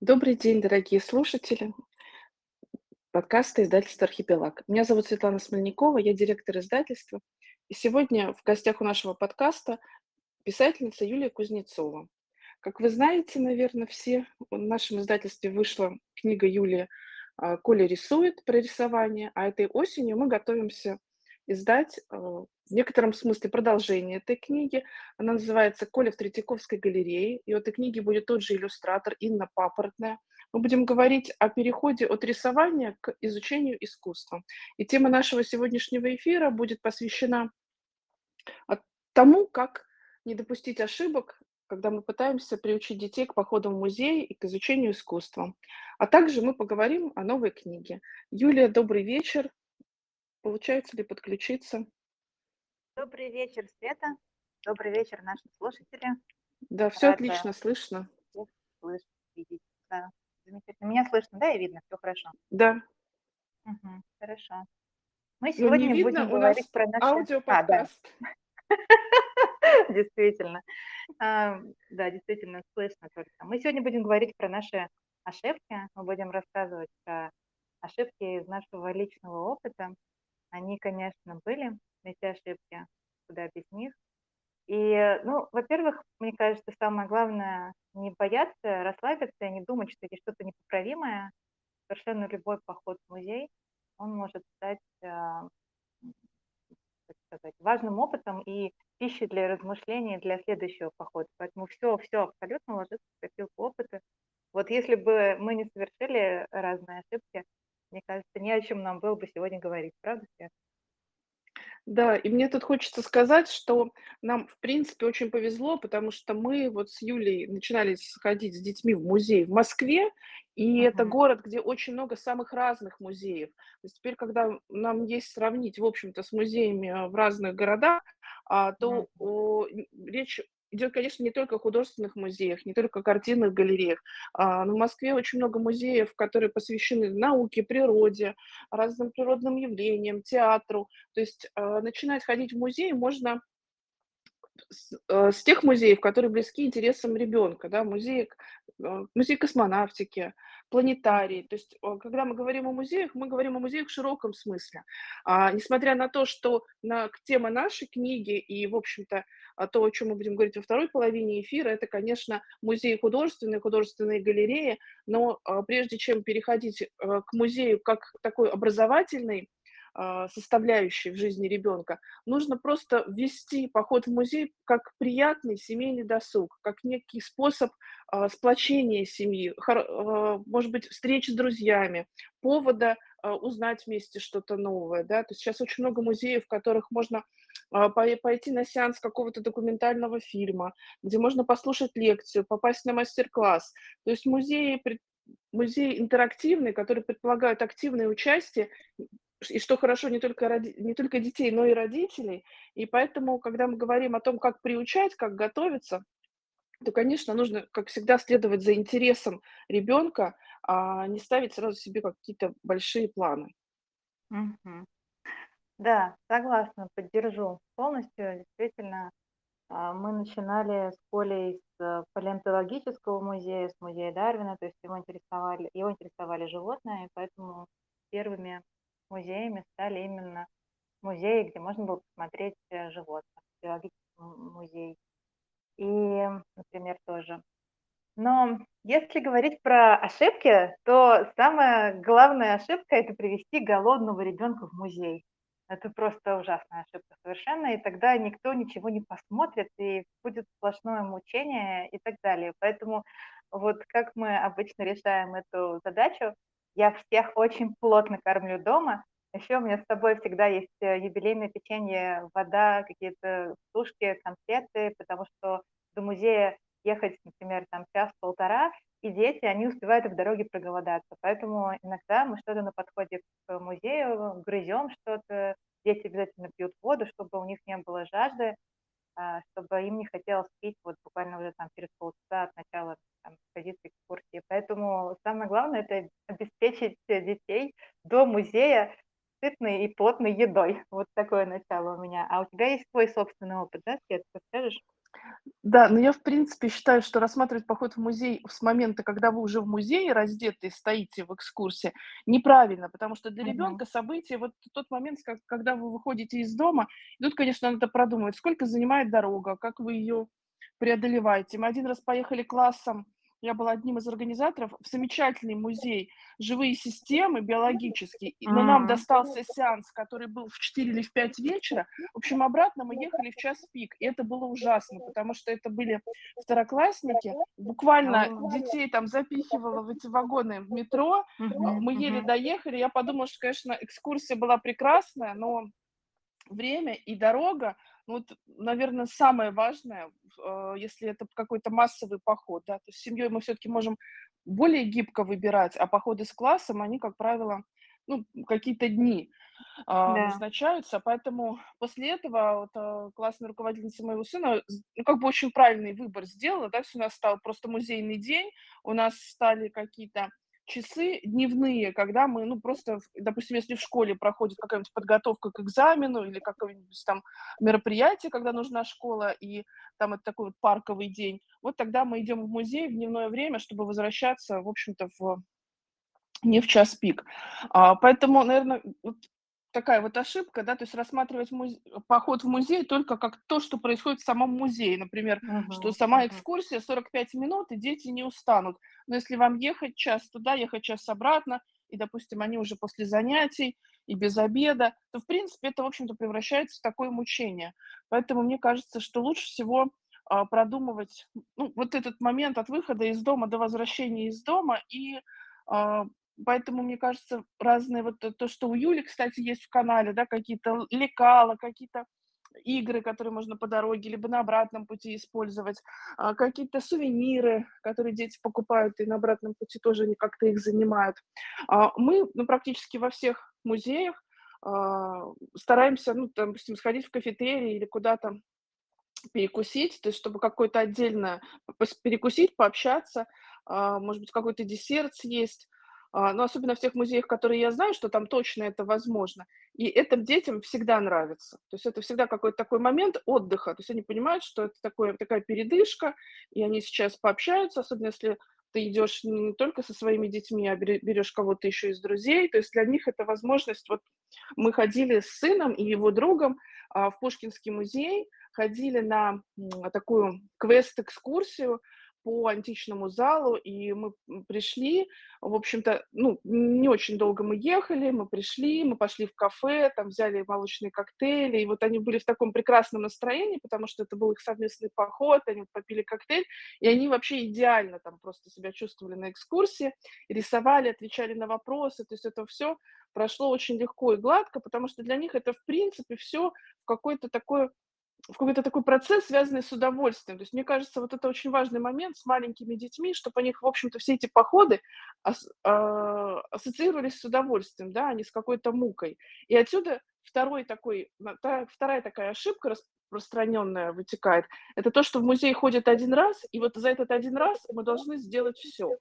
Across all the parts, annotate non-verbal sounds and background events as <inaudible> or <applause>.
Добрый день, дорогие слушатели подкаста издательства «Архипелаг». Меня зовут Светлана Смольникова, я директор издательства. И сегодня в гостях у нашего подкаста писательница Юлия Кузнецова. Как вы знаете, наверное, все, в нашем издательстве вышла книга Юлии а, «Коля рисует» про рисование, а этой осенью мы готовимся издать а, в некотором смысле продолжение этой книги. Она называется «Коля в Третьяковской галерее». И у этой книги будет тот же иллюстратор Инна Папоротная. Мы будем говорить о переходе от рисования к изучению искусства. И тема нашего сегодняшнего эфира будет посвящена тому, как не допустить ошибок, когда мы пытаемся приучить детей к походам в музей и к изучению искусства. А также мы поговорим о новой книге. Юлия, добрый вечер. Получается ли подключиться? Добрый вечер, Света. Добрый вечер, наши слушатели. Да, все Рада отлично слышно. Слышно, видеть. Да, замечательно. Меня слышно, да, и видно, все хорошо. Да. Угу, хорошо. Мы сегодня ну, видно, будем говорить про наши... Аудиоподкаст. А, да. <laughs> Действительно. А, да, действительно, слышно только. Мы сегодня будем говорить про наши ошибки. Мы будем рассказывать про ошибки из нашего личного опыта. Они, конечно, были, эти ошибки, куда без них. И, ну, во-первых, мне кажется, самое главное не бояться, расслабиться не думать, что это что-то непоправимое. Совершенно любой поход в музей, он может стать, а, так сказать, важным опытом и пищей для размышлений для следующего похода. Поэтому все, все абсолютно ложится в копилку опыта. Вот если бы мы не совершили разные ошибки, мне кажется, не о чем нам было бы сегодня говорить, правда, Свет? Да, и мне тут хочется сказать, что нам, в принципе, очень повезло, потому что мы вот с Юлей начинали сходить с детьми в музей в Москве, и это город, где очень много самых разных музеев. То есть теперь, когда нам есть сравнить, в общем-то, с музеями в разных городах, а, то о, речь идет, конечно, не только о художественных музеях, не только о картинных галереях. А, но в Москве очень много музеев, которые посвящены науке, природе, разным природным явлениям, театру. То есть а, начинать ходить в музей можно с, э, с тех музеев, которые близки интересам ребенка, да, музей, э, музей космонавтики, планетарий. То есть, когда мы говорим о музеях, мы говорим о музеях в широком смысле. А, несмотря на то, что на, тема нашей книги и, в общем-то, а, то, о чем мы будем говорить во второй половине эфира, это, конечно, музей художественные, художественные галереи, но а, прежде чем переходить а, к музею как такой образовательный, а, составляющей в жизни ребенка, нужно просто ввести поход в музей как приятный семейный досуг, как некий способ а, сплочения семьи, а, может быть, встреч с друзьями, повода узнать вместе что-то новое. Да? То есть сейчас очень много музеев, в которых можно пойти на сеанс какого-то документального фильма, где можно послушать лекцию, попасть на мастер-класс. То есть музеи музей интерактивный, который предполагает активное участие и что хорошо не только, роди... не только детей, но и родителей. И поэтому, когда мы говорим о том, как приучать, как готовиться, то, конечно, нужно, как всегда, следовать за интересом ребенка, а не ставить сразу себе какие-то большие планы. Мгм. Да, согласна, поддержу полностью. Действительно, а, мы начинали с Колей с палеонтологического музея, с музея Дарвина, то есть его интересовали, его интересовали животные, поэтому первыми музеями стали именно музеи, где можно было посмотреть э, животных, биологический музей. И, например, тоже. Но если говорить про ошибки, то самая главная ошибка– это привести голодного ребенка в музей. Это просто ужасная ошибка совершенно, и тогда никто ничего не посмотрит, и будет сплошное мучение и так далее. Поэтому вот как мы обычно решаем эту задачу, я всех очень плотно кормлю дома. Еще у меня с собой всегда есть э, юбилейное печенье, вода, какие-то сушки, конфеты, потому что до музея ехать, например, там час-полтора, и дети, они успевают в дороге проголодаться. Поэтому иногда мы что-то на подходе к музею грызем что-то, дети обязательно пьют воду, чтобы у них не было жажды, а, чтобы им не хотелось пить вот буквально уже там через полчаса от начала там, экспозиции, экскурсии. Поэтому самое главное– это обеспечить детей до музея сытной и плотной едой. Вот такое начало у меня. А у тебя есть свой собственный опыт, да, Свет, ты скажешь? Да, но я, в принципе, считаю, что рассматривать поход в музей с момента, когда вы уже в музее раздетые стоите в экскурсии, неправильно, потому что для ребенка событие, вот тот момент, когда вы выходите из дома, и тут, конечно, надо продумывать, сколько занимает дорога, как вы ее преодолеваете. Мы один раз поехали классом, я была одним из организаторов, в замечательный музей "Живые системы" биологический, и но нам М. достался сеанс, который был в 4 или в 5 вечера. В общем, обратно мы ехали в час пик, и это было ужасно, потому что это были второклассники. Буквально О. детей там запихивало в эти вагоны метро. А, мы еле доехали. Я подумала, что, конечно, экскурсия была прекрасная, но время и дорога, ну, вот, наверно, самое важное, э, если это какой-то массовый поход, да. То есть с семьей мы всё-таки можем более гибко выбирать, а походы с классом, они, как правило, ну, какие-то дни, а, Да. назначаются. Поэтому после этого вот, э, классная руководительница моего сына, з ну, как бы очень правильный выбор сделала. Да, у нас стал просто музейный день, у нас стали какие-то часы дневные, когда мы, ну, просто, допустим, если в школе проходит какая-нибудь подготовка к экзамену или какое-нибудь там мероприятие, когда нужна школа, и там это такой вот парковый день, вот тогда мы идем в музей в дневное время, чтобы возвращаться, в общем-то, в не в час пик. А, поэтому, наверно, вот такая вот ошибка, да, то есть рассматривать муз поход в музей только как то, что происходит в самом музее. Например, что Мгм, сама мгм. экскурсия 45 минут, и дети не устанут. Но если вам ехать час туда, ехать час обратно, и, допустим, они уже после занятий и без обеда, то, в принципе, это, в общем-то, превращается в такое мучение. Поэтому мне кажется, что лучше всего, а, продумывать, ну, вот этот момент от выхода из дома до возвращения из дома. И, а, поэтому, мне кажется, разные вот то, что у Юли, кстати, есть в канале, да, какие-то лекала, какие-то игры, которые можно по дороге либо на обратном пути использовать, а, какие-то сувениры, которые дети покупают и на обратном пути тоже они как-то их занимают. А, мы, ну, практически во всех музеях, а, стараемся, ну, там, допустим, сходить в кафетерий или куда-то перекусить, то есть чтобы какое-то отдельное пос перекусить, пообщаться, может быть, какой-то десерт съесть. А, но особенно в тех музеях, которые я знаю, что там точно это возможно. И это детям всегда нравится. То есть это всегда какой-то такой момент отдыха. То есть они понимают, что это такое такая передышка, и они сейчас пообщаются, особенно если ты идешь не только со своими детьми, а бере берешь кого-то еще из друзей. То есть для них это возможность. Вот мы ходили с сыном и его другом, а, в Пушкинский музей, ходили на, такую квест-экскурсию по античному залу, и мы, пришли. В общем-то, ну, не очень долго мы ехали, мы пришли, мы пошли в кафе, там взяли молочные коктейли, и вот они были в таком прекрасном настроении, потому что это был их совместный поход, они попили коктейль, и они вообще идеально там просто себя чувствовали на экскурсии, рисовали, отвечали на вопросы. То есть это всё прошло очень легко и гладко, потому что для них это, в принципе, всё в какой-то такой в какой-то такой процесс, связанный с удовольствием. То есть мне кажется, вот это очень важный момент с маленькими детьми, чтоб у них, в общем-то, все эти походы ас а, ассоциировались с удовольствием, да, а не с какой-то мукой. И отсюда 2 такой, та 2 такая ошибка распространенная вытекает- это то, что в музей ходят 1 раз, и вот за этот 1 раз мы должны сделать всё.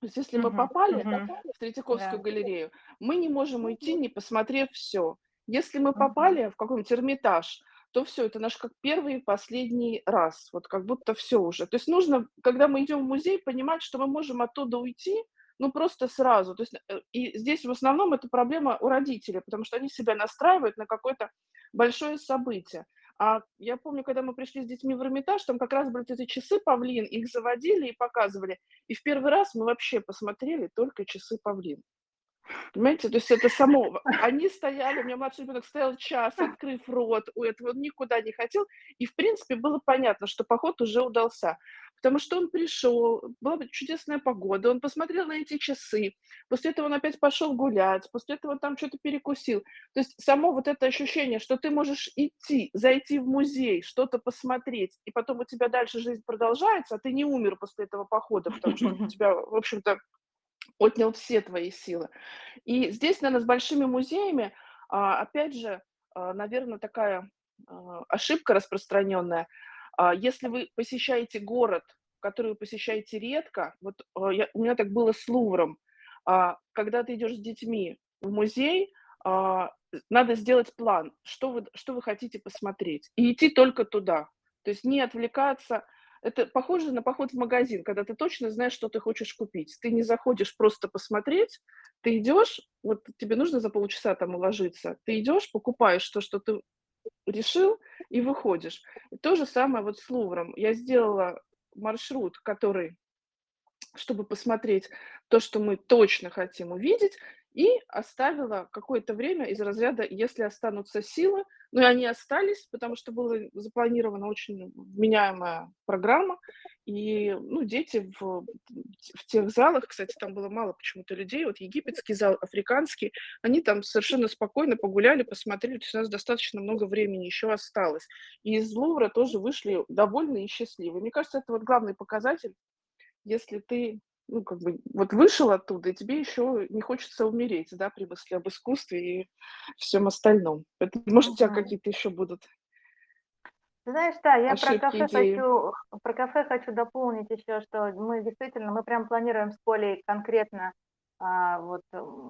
То есть если мы попали мгм. в Третьяковскую Да. галерею, мы не можем уйти, не посмотрев всё. Если мы попали в какой-нибудь Эрмитаж, то всё, это наш как 1 и последний раз. Вот как будто всё уже. То есть нужно, когда мы идем в музей, понимать, что мы можем оттуда уйти, ну, просто сразу. То есть, э, и здесь в основном это проблема у родителей, потому что они себя настраивают на какое-то большое событие. А я помню, когда мы пришли с детьми в Эрмитаж, там как раз были эти часы "Павлин", их заводили и показывали. И в 1 раз мы вообще посмотрели только часы "Павлин". Понимаете, то есть это само они стояли, у меня младший ребенок стоял час, открыв рот у этого, он никуда не хотел. И, в принципе, было понятно, что поход уже удался. Потому что он пришел, была бы чудесная погода, он посмотрел на эти часы, после этого он опять пошел гулять, после этого там чё-то перекусил. То есть само вот это ощущение, что ты можешь идти, зайти в музей, что-то посмотреть, и потом у тебя дальше жизнь продолжается, а ты не умер после этого похода, потому что он у тебя, в общем-то, отнял все твои силы. И здесь, наверно, с большими музеями, а, опять же, а, наверно, такая, а, ошибка распространенная. Если вы посещаете город, который вы посещаете редко, вот, я у меня так было с Лувром. Когда ты идешь с детьми в музей, надо сделать план, что вы что вы хотите посмотреть, и идти только туда. То есть не отвлекаться. Это похоже на поход в магазин, когда ты точно знаешь, что ты хочешь купить. Ты не заходишь просто посмотреть, ты идешь, вот тебе нужно за полчаса там уложиться, ты идешь, покупаешь то, что ты решил, и выходишь. И то же самое вот с Лувром. Я сделала маршрут, который, чтобы посмотреть то, что мы точно хотим увидеть, и оставила какое-то время из разряда, если останутся силы, ну и они остались, потому что была запланирована очень вменяемая программа, и ну, дети в, в тех залах, кстати, там было мало почему-то людей, вот египетский зал, африканский, они там совершенно спокойно погуляли, посмотрели, то есть у нас достаточно много времени еще осталось. И из Лувра тоже вышли довольны и счастливы. Мне кажется, это вот главный показатель, если ты ну, как бы, вот вышел оттуда, и тебе еще не хочется умереть, да, при мысли об искусстве и всем остальном. Это, может, у тебя какие-то еще будут ты знаешь, да, я про кафе идеи. хочу, про кафе хочу дополнить еще, что мы действительно, мы прям планируем с Колей конкретно, а, вот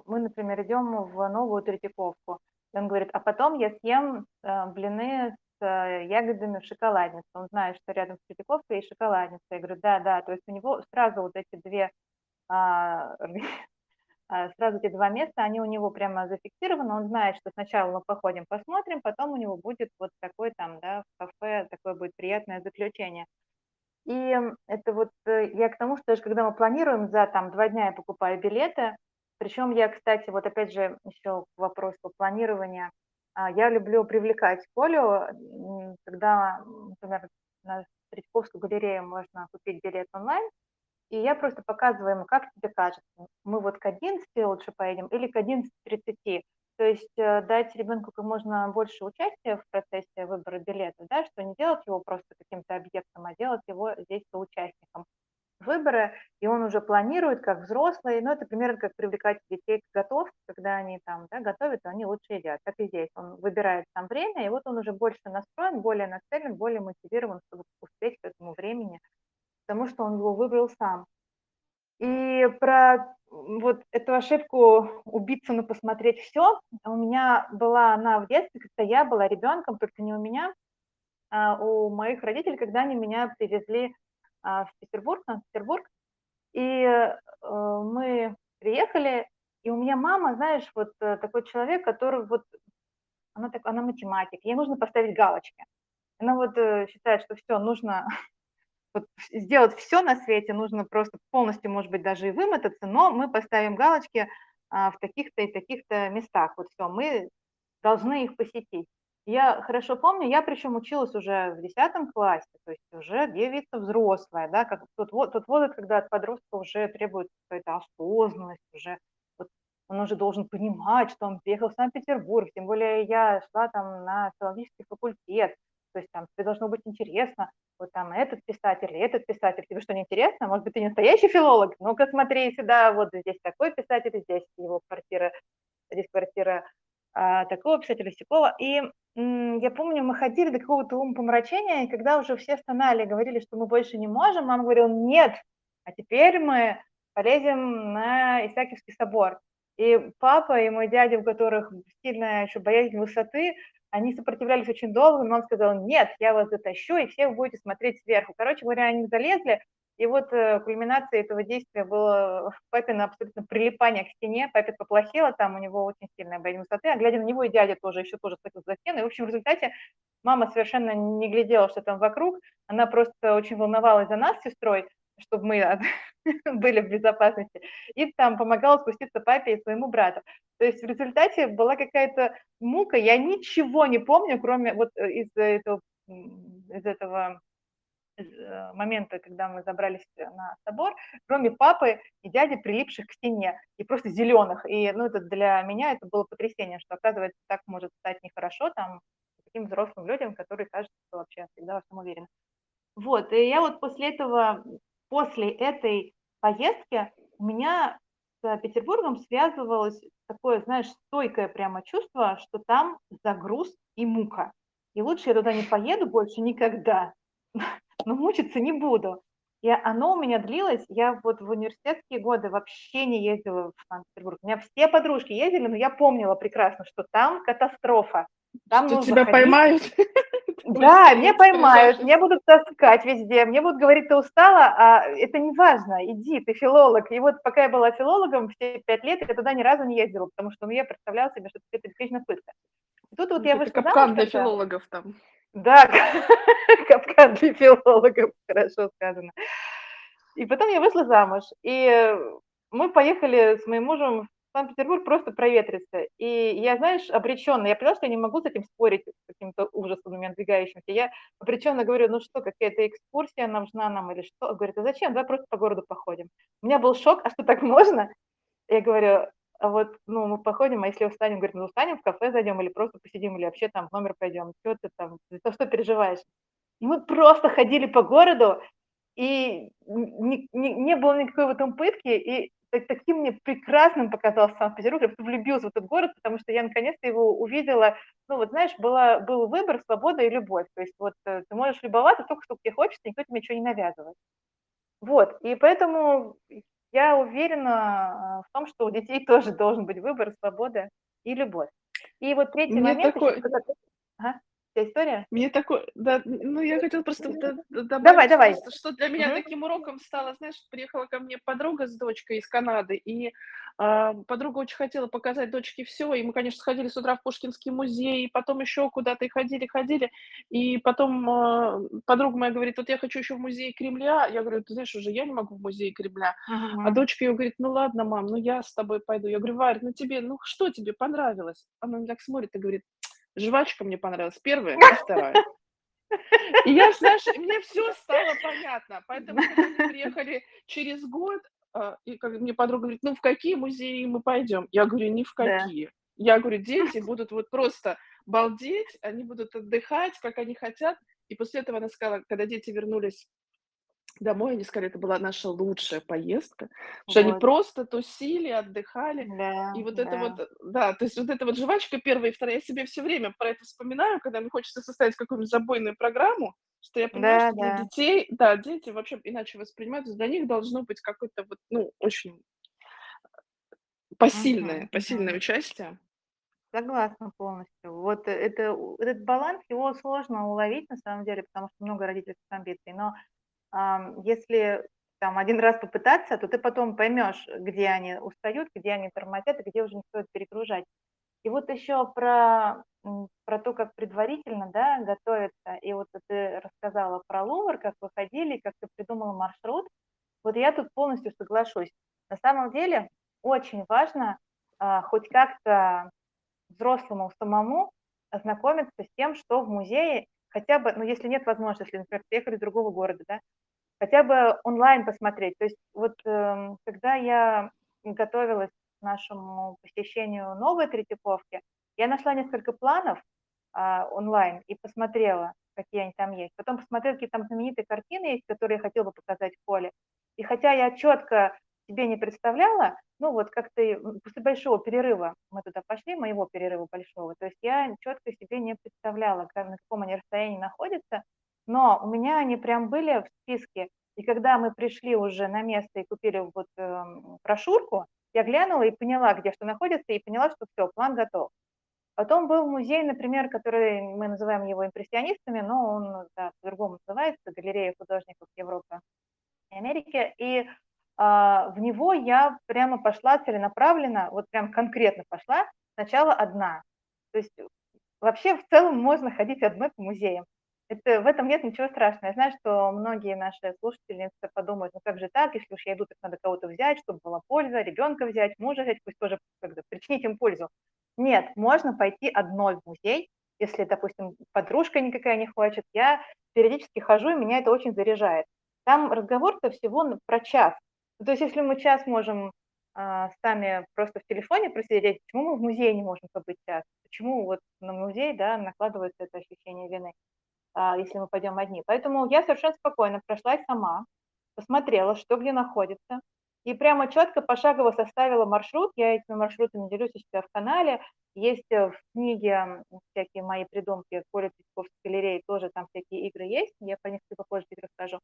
мы, например, идем в новую Третьяковку, и он говорит, а потом я съем а, блины с а, ягодами в шоколаднице. Он знает, что рядом с Третьяковкой есть шоколадница. Я говорю, да, да, то есть у него сразу вот эти две а, <laughs> а, сразу эти два места, они у него прямо зафиксированы, он знает, что сначала мы походим, посмотрим, потом у него будет вот такой там, да, в кафе, такое будет приятное заключение. И это вот э, я к тому, что даже когда мы планируем за там два дня я покупаю билеты, причем я, кстати, вот опять же еще к вопросу планирования, а, я люблю привлекать Колю, когда, например, на Третьяковскую галерею можно купить билет онлайн, и я просто показываю ему, как тебе кажется, мы вот к 11 лучше поедем или к 11.30. То есть э, дать ребенку как можно больше участия в процессе выбора билета, да, что не делать его просто каким-то объектом, а делать его здесь соучастником выбора, и он уже планирует как взрослый, ну, это примерно как привлекать детей к готовке, когда они там, да, готовят, то они лучше едят. Так и здесь, он выбирает там время, и вот он уже больше настроен, более нацелен, более мотивирован, чтобы успеть к этому времени потому что он его выбрал сам. И про вот эту ошибку убиться, но посмотреть все, у меня была она в детстве, когда я была ребенком, только не у меня, а у моих родителей, когда они меня привезли а, в Петербург, Санкт-Петербург, и э, мы приехали, и у меня мама, знаешь, вот э, такой человек, который вот, она, так, она математик, ей нужно поставить галочки. Она вот э, считает, что все, нужно <laughs> вот сделать все на свете, нужно просто полностью, может быть, даже и вымотаться, но мы поставим галочки а, в таких-то и таких-то местах. Вот все, мы должны их посетить. Я хорошо помню, я причем училась уже в 10 классе, то есть уже девица взрослая, да, как тот, тот возраст, когда от подростка уже требуется какая-то осознанность, уже вот он уже должен понимать, что он приехал в Санкт-Петербург, тем более я шла там на филологический факультет, то есть там тебе должно быть интересно, вот там этот писатель, этот писатель, тебе что, не интересно? Может быть, ты не настоящий филолог? Ну-ка смотри сюда, вот здесь такой писатель, здесь его квартира, здесь квартира такого писателя, сякого. И я помню, мы ходили до какого-то умопомрачения, и когда уже все стонали, говорили, что мы больше не можем, мама говорила, нет, а теперь мы полезем на Исаакиевский собор. И папа и мой дядя, у которых сильная еще боязнь высоты, они сопротивлялись очень долго, но он сказал, нет, я вас затащу, и все вы будете смотреть сверху. Короче говоря, они залезли, и вот э, кульминацией этого действия было папина абсолютно прилипание к стене, папе поплохело, там у него очень сильная боязнь высоты, а глядя на него и дядя тоже еще тоже схватил за стену. И, в общем, в результате мама совершенно не глядела, что там вокруг, она просто очень волновалась за нас с сестрой, чтобы мы <laughs> были в безопасности, и там помогала спуститься папе и своему брату. То есть в результате была какая-то мука, я ничего не помню, кроме вот э, из этого, из этого э, момента, когда мы забрались на собор, кроме папы и дяди, прилипших к стене, и просто зеленых. И ну, это для меня это было потрясение, что, оказывается, так может стать нехорошо там таким взрослым людям, которые кажутся что вообще всегда во всем уверены. Вот, и я вот после этого, после этой поездки у меня с Петербургом связывалось такое, знаешь, стойкое прямо чувство, что там загруз и мука. И лучше я туда не поеду больше никогда, но мучиться не буду. И оно у меня длилось, я вот в университетские годы вообще не ездила в Санкт-Петербург. У меня все подружки ездили, но я помнила прекрасно, что там катастрофа. Там что тебя ходить. поймают. <laughs> <laughs> Да, меня поймают, меня будут таскать везде, мне будут говорить: "Ты устала?" А это не важно, иди, ты филолог. И вот пока я была филологом все 5 лет, я туда ни разу не ездила, потому что, ну, я представляла себе, что это действительно пытка. Тут вот я вышла капкан замуж для когда филологов там. Да, <laughs> капкан для филологов, хорошо сказано. И потом я вышла замуж, и мы поехали с моим мужем в Санкт-Петербург просто проветриться. И я, знаешь, обречённая, я поняла, что я не могу с этим спорить, с каким-то ужасом надвигающимся. Я обречённо говорю: "Ну что, какая-то экскурсия нужна нам или что?" Говорит: "А зачем? Давай просто по городу походим". У меня был шок: "А что, так можно?" Я говорю: "А вот, ну, мы походим, а если устанем?" Говорит: "Ну, устанем, в кафе зайдем или просто посидим, или вообще там в номер пойдем. Чё ты там, за что переживаешь?" И мы просто ходили по городу, и н не не было никакой в этом пытки, и та таким мне прекрасным показался Санкт-Петербург. Я влюбилась в этот город, потому что я наконец-то его увидела. Ну, вот знаешь, была был выбор, свобода и любовь. То есть вот, э, ты можешь любоваться столько, сколько тебе хочется, никто тебе ничего не навязывает. Вот, и поэтому я уверена, а, в том, что у детей тоже должен быть выбор, свобода и любовь. И вот третий Мне момент еще, такой Ага, тя история? Мне такой, да, ну, я хотела просто д д Давай, добавить давай. просто, что для меня Мгм. таким уроком стало, знаешь, приехала ко мне подруга с дочкой из Канады, и, а, подруга очень хотела показать дочке всё. И мы, конечно, сходили с утра в Пушкинский музей, и потом ещё куда-то, и ходили, ходили. И потом, а, подруга моя говорит: "Вот я хочу ещё в музей Кремля". Я говорю: "Ты знаешь, уже я не могу в музей Кремля". А Мгм. дочка её говорит: "Ну ладно, мам, ну я с тобой пойду". Я говорю: "Варь, ну тебе, ну что тебе понравилось?" Она так смотрит и говорит: "Жвачка мне понравилась 1 и <laughs> 2". И я, знаешь, мне всё стало понятно. Поэтому, когда мы приехали через год, а, и как мне подруга говорит: "Ну, в какие музеи мы пойдём?" Я говорю: "Ни в Да. какие". Я говорю: "Дети будут вот просто балдеть, они будут отдыхать, как они хотят". И после этого она сказала, когда дети вернулись домой, они сказали: "Это была наша лучшая поездка". Потому что они Вот. просто тусили, отдыхали. И Да, вот это вот, да. да, то есть вот эта вот жвачка 1 и 2, я себе всё время про это вспоминаю, когда мне хочется составить какую-нибудь забойную программу, что я понимаю, Да, что для да. детей, да, дети вообще иначе воспринимают, то есть для них должно быть какое-то вот, ну, очень Мгм, посильное посильное мгм. участие. Согласна полностью. Вот это у этот баланс, его сложно уловить на самом деле, потому что много родительских амбиций. Но, если там 1 раз попытаться, то ты потом поймёшь, где они устают, где они тормозят где уже не стоит перегружать. И вот ещё про, про то, как предварительно, да, готовиться. И вот ты рассказала про Лувр, как вы ходили, как ты придумала маршрут. Вот я тут полностью соглашусь. На самом деле очень важно, а, хоть как-то взрослому самому ознакомиться с тем, что в музее, хотя бы, ну, если нет возможности, если, например, приехали из другого города, да, хотя бы онлайн посмотреть. То есть вот, эм, когда я готовилась к нашему посещению новой Третьяковки, я нашла несколько планов, а, онлайн и посмотрела, какие они там есть. Потом посмотрела, какие там знаменитые картины есть, которые я хотела бы показать в холле. И хотя я чётко себе не представляла, ну, вот как-то, после большого перерыва мы туда пошли, моего перерыва большого, то есть я чётко себе не представляла, как на каком они расстоянии находятся, но у меня они прям были в списке. И когда мы пришли уже на место и купили вот, эм, брошюрку, я глянула и поняла, где что находится, и поняла, что всё, план готов. Потом был музей, например, который мы называем его импрессионистами, но он, да, по-другому называется "Галерея художников Европы и Америки". И, в него я прямо пошла целенаправленно, вот прям конкретно пошла, сначала одна. То есть вообще, в целом, можно ходить одной по музеям. Это в этом нет ничего страшного. Я знаю, что многие наши слушательницы подумают: "Ну как же так? Если уж я иду, так надо кого-то взять, чтобы была польза, ребёнка взять, мужа взять, пусть тоже как бы причинить им пользу". Нет, можно пойти одной в музей, если, допустим, подружка никакая не хочет. Я периодически хожу, и меня это очень заряжает. Там разговор-то всего н про час. Ну, то есть если мы час можем, а, сами просто в телефоне просидеть, почему мы в музее не можем побыть час? Почему вот на музей, да, накладывается это ощущение вины, а, если мы пойдём одни? Поэтому я совершенно спокойно прошлась сама, посмотрела, что где находится, и прямо чётко пошагово составила маршрут. Я этими маршрутами делюсь у себя в канале. Есть, э, в книге, всякие мои придумки "Коля Третьяковской галереи", тоже там всякие игры есть, я про них чуть попозже расскажу.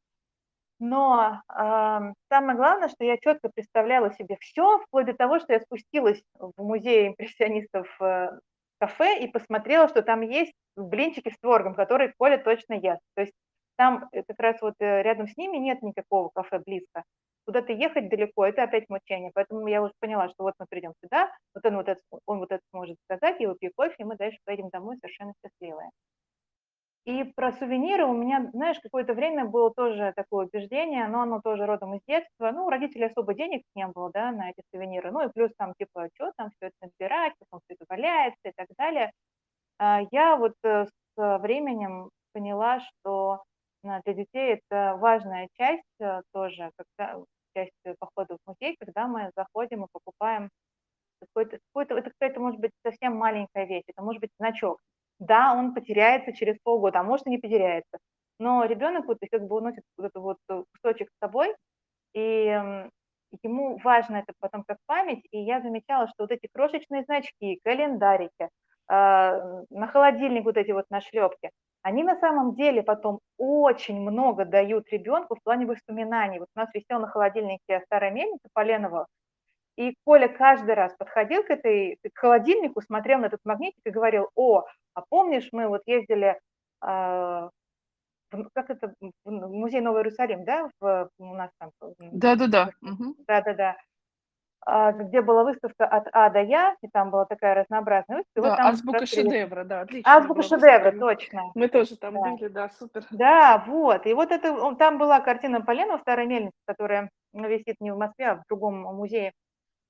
Но, ам, самое главное, что я чётко представляла себе всё, вплоть до того, что я спустилась в музей импрессионистов, э кафе и посмотрела, что там есть блинчики с творогом, которые Коля точно ест. То есть там э, как раз вот э, рядом с ними нет никакого кафе близко. Куда-то ехать далеко, это опять мучение. Поэтому я уже поняла, что вот мы придем сюда, вот он вот это, он вот это сможет сказать, я выпью кофе, и мы дальше поедем домой совершенно счастливые. И про сувениры у меня, знаешь, какое-то время было тоже такое убеждение, но оно тоже родом из детства. Ну, у родителей особо денег не было, да, на эти сувениры. Ну, и плюс там, типа, что там все это набирать, потом все это валяется и так далее. А я вот э, с временем поняла, что э, для детей это важная часть э, тоже, когда часть похода в музей, когда мы заходим и покупаем какой-то, какой-то, это какая-то может быть совсем маленькая вещь, это может быть значок, да, он потеряется через полгода, а может и не потеряется. Но ребенок вот как бы уносит вот этот вот э, кусочек с собой, и ему важно это потом как память. И я замечала, что вот эти крошечные значки, календарики, а, на холодильник вот эти вот нашлепки, они на самом деле потом очень много дают ребенку в плане воспоминаний. Вот у нас висел на холодильнике старая мельница Поленова, и Коля каждый раз подходил к этой к холодильнику, смотрел на этот магнитик и говорил, о, а помнишь, мы вот ездили, э, как это, в музей Новый Иерусалим, да, в, у нас там? Да-да-да. Да-да-да. А, где была выставка от А до Я, и там была такая разнообразная выставка. Да, вот там азбука шедевра, да, отлично. Азбука шедевра, точно. Мы тоже там да. были, да, супер. Да, вот, и вот это, там была картина Поленова «Старая мельница», которая висит не в Москве, а в другом музее,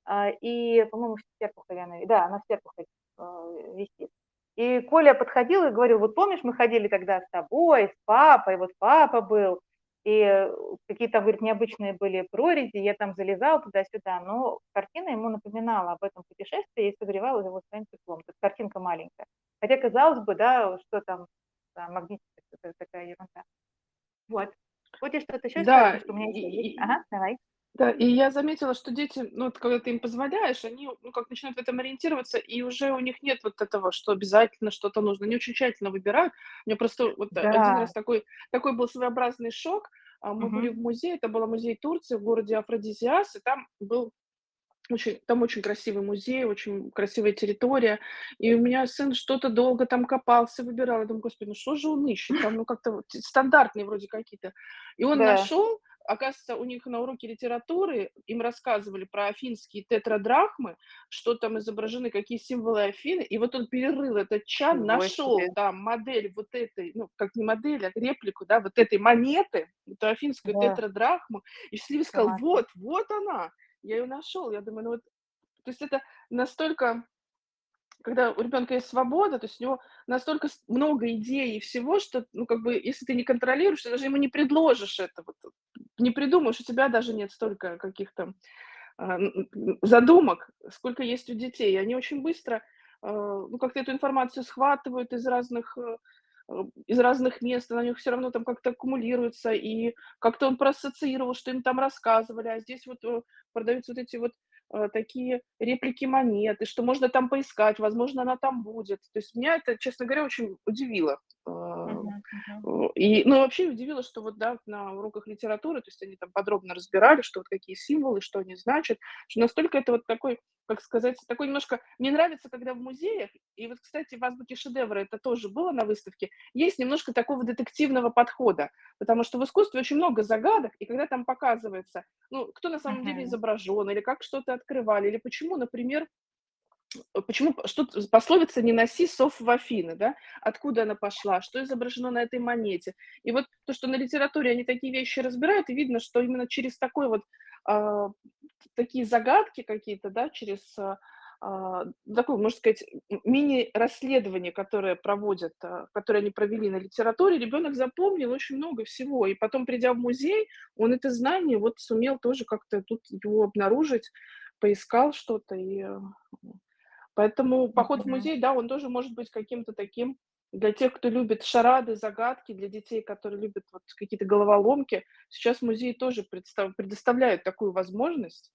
а, и, по-моему, в Серпухове она, да, она в Серпухове э, висит. И Коля подходил и говорил, вот помнишь, мы ходили тогда с тобой, с папой, вот папа был, и какие-то, говорит, необычные были прорези, я там залезала туда-сюда, но картина ему напоминала об этом путешествии и согревала его своим теплом. То есть картинка маленькая. Хотя, казалось бы, да, что там, да, магнитика, такая ерунда. Вот. Хочешь что-то еще да, сказать, что у меня есть? Ага, давай. Да, и я заметила, что дети, ну, вот когда ты им позволяешь, они, ну, как начинают в этом ориентироваться, и уже у них нет вот этого, что обязательно что-то нужно. Они очень тщательно выбирают. У меня просто вот да. один раз такой, такой был своеобразный шок. А, мы были в музее, это был музей Турции в городе Афродизиас, и там был очень, там очень красивый музей, очень красивая территория. И у меня сын что-то долго там копался, выбирал. Я думаю, господи, ну что же он ищет? Там, ну, как-то вот стандартные вроде какие-то. И он да. нашел оказывается, у них на уроке литературы им рассказывали про афинские тетрадрахмы, что там изображены, какие символы Афины, и вот он перерыл этот чат, нашел там модель вот этой, ну, как не модель, а реплику, да, вот этой монеты, эту афинскую да. тетрадрахму, и счастливо сказал, вот, вот она, я ее нашел, я думаю, ну вот, то есть это настолько когда у ребенка есть свобода, то есть у него настолько много идей и всего, что, ну, как бы, если ты не контролируешь, ты даже ему не предложишь это, вот, не придумаешь, у тебя даже нет столько каких-то э, задумок, сколько есть у детей. Они очень быстро, э, ну, как-то эту информацию схватывают из разных э, из разных мест, на них все равно там как-то аккумулируется, и как-то он проассоциировал, что им там рассказывали, а здесь вот продаются вот эти вот Э, такие реплики монеты, что можно там поискать, возможно, она там будет. То есть меня это, честно говоря, очень удивило. Uh-huh, И, ну, вообще удивило, что вот, да, на уроках литературы, то есть они там подробно разбирали, что вот какие символы, что они значат, что настолько это вот такой, как сказать, такой немножко... Мне нравится, когда в музеях, и вот, кстати, в азбуке шедевра это тоже было на выставке, есть немножко такого детективного подхода, потому что в искусстве очень много загадок, и когда там показывается, ну, кто на самом uh-huh. деле изображен, или как что-то открывали, или почему, например, почему что пословица «не носи сов в Афины», да? Откуда она пошла, что изображено на этой монете. И вот то, что на литературе они такие вещи разбирают, и видно, что именно через такой вот, э, такие загадки какие-то, да, через э, такое, можно сказать, мини-расследование, которое проводят, которое они провели на литературе, ребенок запомнил очень много всего. И потом, придя в музей, он это знание вот сумел тоже как-то тут его обнаружить, поискал что-то и Поэтому поход в музей, да, он тоже может быть каким-то таким для тех, кто любит шарады, загадки, для детей, которые любят вот какие-то головоломки. Сейчас музей тоже представ, предоставляют такую возможность,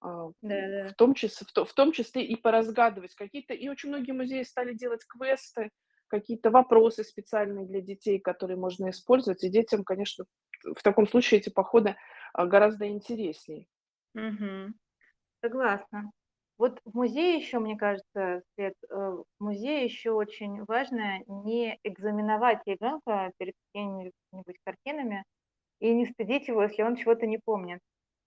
да, да. В, том числе, в, то, в том числе и поразгадывать какие-то. И очень многие музеи стали делать квесты, какие-то вопросы специальные для детей, которые можно использовать. И детям, конечно, в таком случае эти походы а, гораздо интереснее. Угу. Согласна. Вот в музее еще, мне кажется, Свет, э, в музее еще очень важно не экзаменовать ребенка перед какими-нибудь картинами и не стыдить его, если он чего-то не помнит.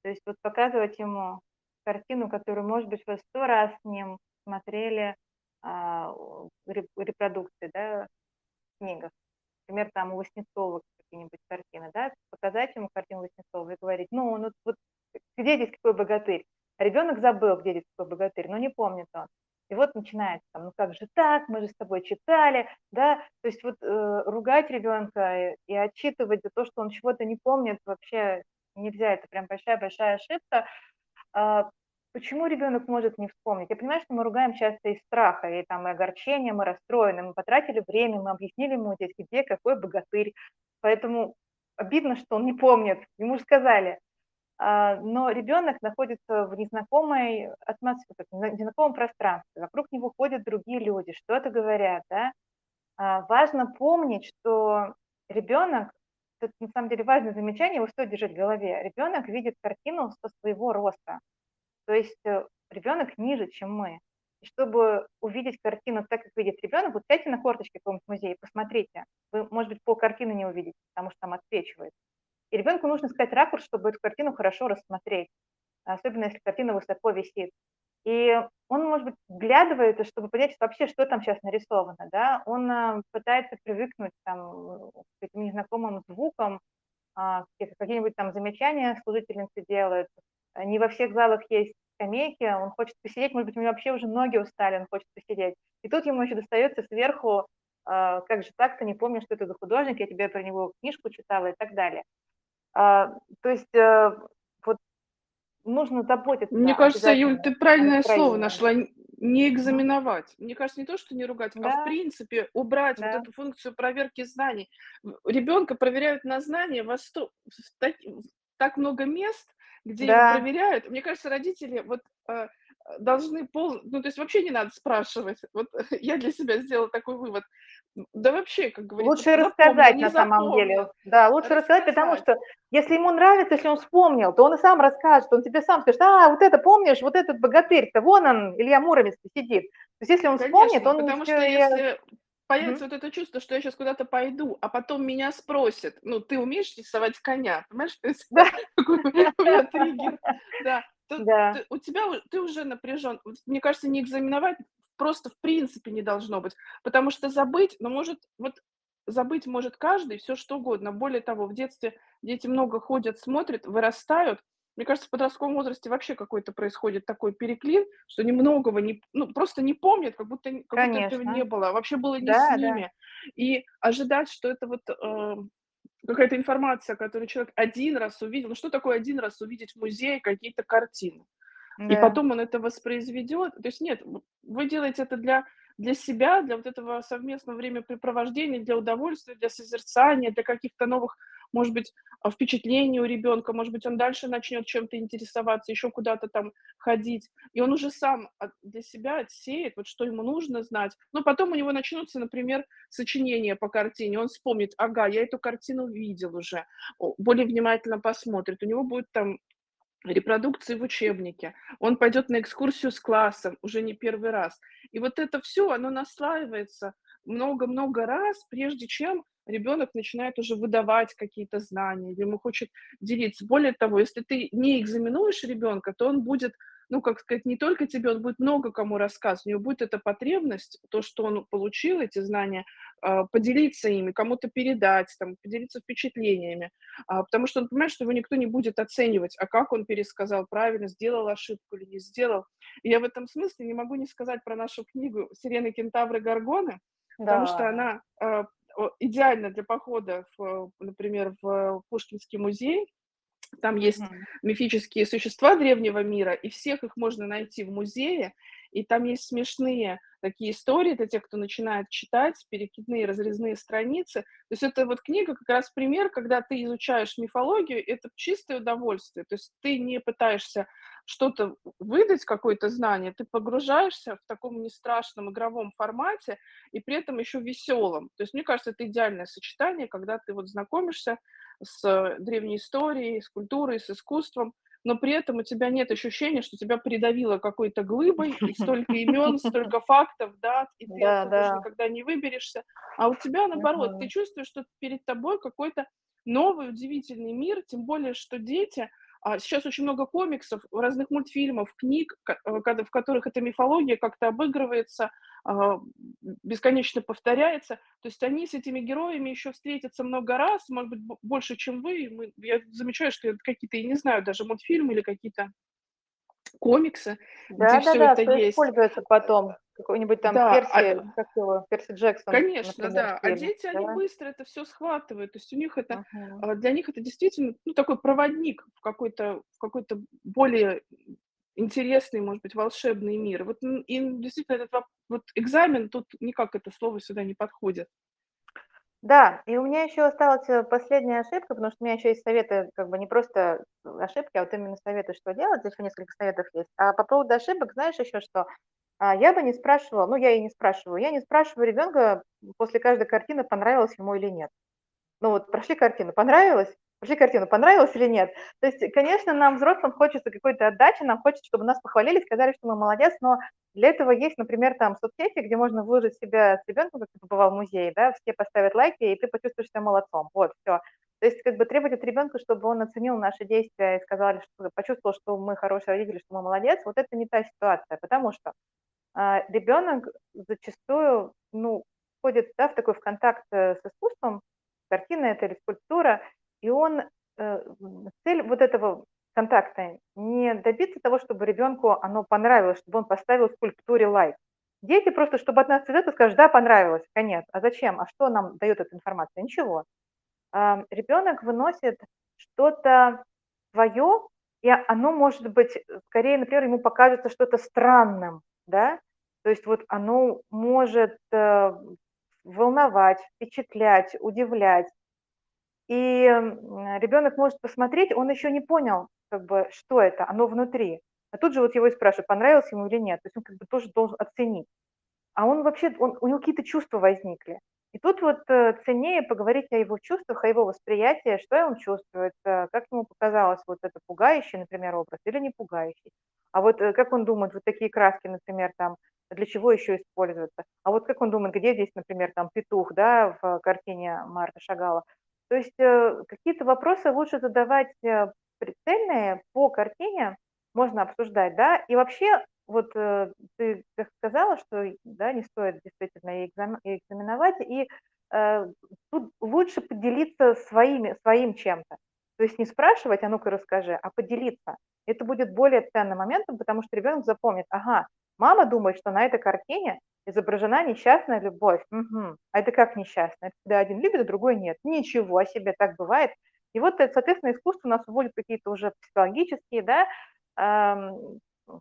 То есть вот показывать ему картину, которую, может быть, вы 100 раз с ним смотрели, а, реп репродукции, да, в книгах. Например, там у Васнецова какие-нибудь картины, да, показать ему картину Васнецова и говорить: "Ну, ну вот где здесь какой богатырь?" Ребенок забыл, где какой богатырь, но не помнит он. И вот начинается там: "Ну как же так? Мы же с тобой читали". Да, то есть вот, э, ругать ребенка и отчитывать за то, что он чего-то не помнит, вообще нельзя. Это прям большая-большая ошибка. А, почему ребенок может не вспомнить? Я понимаю, что мы ругаем часто из страха, и там и огорчения, мы расстроены, мы потратили время, мы объяснили ему здесь, где какой богатырь. Поэтому обидно, что он не помнит. Ему же сказали. А, но ребенок находится в незнакомой атмосфере, в незнакомом пространстве. Вокруг него ходят другие люди, что-то говорят, да. А, важно помнить, что ребенок, это на самом деле важное замечание, его стоит держать в голове. Ребенок видит картину со своего роста. То есть э, ребенок ниже, чем мы. И чтобы увидеть картину так, как видит ребенок, вот сядьте на корточке в каком-нибудь музее, посмотрите. Вы, может быть, пол картины не увидите, потому что там отсвечивает. И ребенку нужно искать ракурс, чтобы эту картину хорошо рассмотреть, особенно если картина высоко висит. И он, может быть, вглядывается, чтобы понять вообще, что там сейчас нарисовано, да, он э, пытается привыкнуть там, к этим незнакомым звукам, а, какие-нибудь там замечания служительницы делают. Не во всех залах есть скамейки, он хочет посидеть, может быть, у него вообще уже ноги устали, он хочет посидеть. И тут ему еще достается сверху, а, как же так, ты не помнишь, что это за художник, я тебе про него книжку читала и так далее. А, то есть э, вот нужно заботиться Мне кажется, Юль, ты правильное слово нашла. Не экзаменовать. Мне кажется, не то, что не ругать, а в принципе убрать вот эту функцию проверки знаний. Ребенка проверяют на знания во сто так так много мест, где его проверяют. Мне кажется, родители вот, э, должны пол ну, то есть вообще не надо спрашивать. Вот <laughs> я для себя сделала такой вывод. Да вообще, как говорится, Лучше рассказать на самом деле. Да, лучше рассказать, потому что если ему нравится, если он вспомнил, то он и сам расскажет, он тебе сам скажет: "А, вот это помнишь, вот этот богатырь-то, вон он, Илья Муромец-то сидит". То есть если он вспомнит, он потому что если появится вот это чувство, что я сейчас куда-то пойду, а потом меня спросят: "Ну, ты умеешь рисовать коня?" Понимаешь? Да. у меня триггер. Да. Тут Да. ты у тебя ты уже напряжен. Мне кажется, не экзаменовать просто в принципе не должно быть, потому что забыть, ну, может, вот забыть может каждый все что угодно. Более того, в детстве дети много ходят, смотрят, вырастают. Мне кажется, в подростковом возрасте вообще какой-то происходит такой переклин, что они многого не ну, просто не помнят, как будто как будто этого не было, вообще было не с Да, да. ними. И ожидать, что это вот, э, какая-то информация, которую человек один раз увидел. Ну, что такое один раз увидеть в музее какие-то картины? И Да. потом он это воспроизведет. То есть нет, вы делаете это для для себя, для вот этого совместного времяпрепровождения, для удовольствия, для созерцания, для каких-то новых, может быть, а, впечатлений у ребенка. Может быть, он дальше начнет чем-то интересоваться, еще куда-то там ходить. И он уже сам для себя отсеет, вот что ему нужно знать. Но потом у него начнутся, например, сочинения по картине. Он вспомнит: "Ага, я эту картину видел уже". Более внимательно посмотрит. У него будет там репродукции в учебнике, он пойдет на экскурсию с классом уже не первый раз. И вот это все, оно наслаивается много-много раз, прежде чем ребенок начинает уже выдавать какие-то знания или ему хочет делиться. Более того, если ты не экзаменуешь ребенка, то он будет, ну, как сказать, не только тебе, он будет много кому рассказывать. У него будет эта потребность, то, что он получил, эти знания, а, поделиться ими, кому-то передать, там, поделиться впечатлениями. А, потому что он понимает, что его никто не будет оценивать, а как он пересказал правильно, сделал ошибку или не сделал. И я в этом смысле не могу не сказать про нашу книгу "Сирены, кентавры, горгоны", потому что Да. она, а, о идеальна для похода в, например, в Пушкинский музей. Там есть Мгм. мифические существа древнего мира, и всех их можно найти в музее. И там есть смешные такие истории для тех, кто начинает читать, перекидные разрезные страницы. То есть это вот книга как раз пример, когда ты изучаешь мифологию, это чистое удовольствие. То есть ты не пытаешься что-то выдать, какое-то знание, ты погружаешься в таком нестрашном игровом формате и при этом еще веселом. То есть мне кажется, это идеальное сочетание, когда ты вот знакомишься с древней историей, с культурой, с искусством, но при этом у тебя нет ощущения, что тебя придавило какой-то глыбой, и <laughs> столько имен, столько фактов, да, и ты Да, никогда не выберешься. А у тебя наоборот, ты чувствуешь, что перед тобой какой-то новый удивительный мир, тем более, что дети а, сейчас очень много комиксов, разных мультфильмов, книг, э, в которых эта мифология как-то обыгрывается, бесконечно повторяется. То есть они с этими героями еще встретятся много раз, может быть, бо- больше, чем вы. Мы, я замечаю, что это какие-то, я не знаю, даже мультфильмы или какие-то комиксы, где все Да-да-да, это всё есть. используется потом. Какой-нибудь там Да, Перси, а, как его, Перси Джексон, конечно, например, да. А фильм, дети, они да? быстро это все схватывают. То есть у них это, а, для них это действительно, ну, такой проводник в какой-то в какой-то более интересный, может быть, волшебный мир. Вот, им действительно этот вот экзамен, тут никак это слово сюда не подходит. Да, и у меня еще осталась, э, последняя ошибка, потому что у меня еще есть советы, как бы не просто ошибки, а вот именно советы, что делать. Здесь еще несколько советов есть. А по поводу ошибок, знаешь еще что? А, я бы не спрашивала, ну, я и не спрашиваю, я не спрашиваю ребенка после каждой картины, понравилось ему или нет. Ну вот прошли картину, понравилось? Прошли картину, понравилось или нет? То есть, конечно, нам, взрослым, хочется какой-то отдачи, нам хочется, чтобы нас похвалили, сказали, что мы молодец, но для этого есть, например, там соцсети, где можно выложить себя с ребенком, как ты побывал в музее, да, все поставят лайки, и ты почувствуешь себя молодцом. Вот, все. То есть, как бы требовать от ребенка, чтобы он оценил наши действия и сказал, что почувствовал, что мы хорошие родители, что мы молодец, вот это не та ситуация, потому что а, ребенок зачастую, ну, входит, да, в такой в контакт э, с искусством, картина это или скульптура, и он, э, цель вот этого контакта не добиться того, чтобы ребенку оно понравилось, чтобы он поставил скульптуре лайк. Дети просто, чтобы от нас и скажут, да, понравилось, конец. А зачем? А что нам дает эта информация? Ничего. Ребенок выносит что-то свое, и оно может быть, э, скорее, например, ему покажется что-то странным, да. То есть вот оно может, э, волновать, впечатлять, удивлять. И, ребенок может посмотреть, он еще не понял, как бы, что это, оно внутри. А тут же вот его и спрашивают, понравилось ему или нет. То есть он как бы тоже должен оценить. А он вообще, он, у него какие-то чувства возникли. И тут вот э, ценнее поговорить о его чувствах, о его восприятии, что он чувствует, э, как ему показалось вот это пугающий, например, образ или не пугающий. А вот э, как он думает, вот такие краски, например, там, для чего еще используются. А вот как он думает, где здесь, например, там петух, да, в картине Марка Шагала. То есть э, какие-то вопросы лучше задавать э, прицельные по картине, можно обсуждать, да, и вообще вот э, ты сказала, что да, не стоит действительно экзамен- экзаменовать, и э, тут лучше поделиться своими, своим чем-то. То есть не спрашивать, а ну-ка расскажи, а поделиться. Это будет более ценным моментом, потому что ребенок запомнит, ага, мама думает, что на этой картине изображена несчастная любовь. Мгм. А это как несчастная? Когда один любит, а другой нет. Ничего себе, так бывает. И вот, э, соответственно, искусство у нас вводит какие-то уже психологические, да, ам,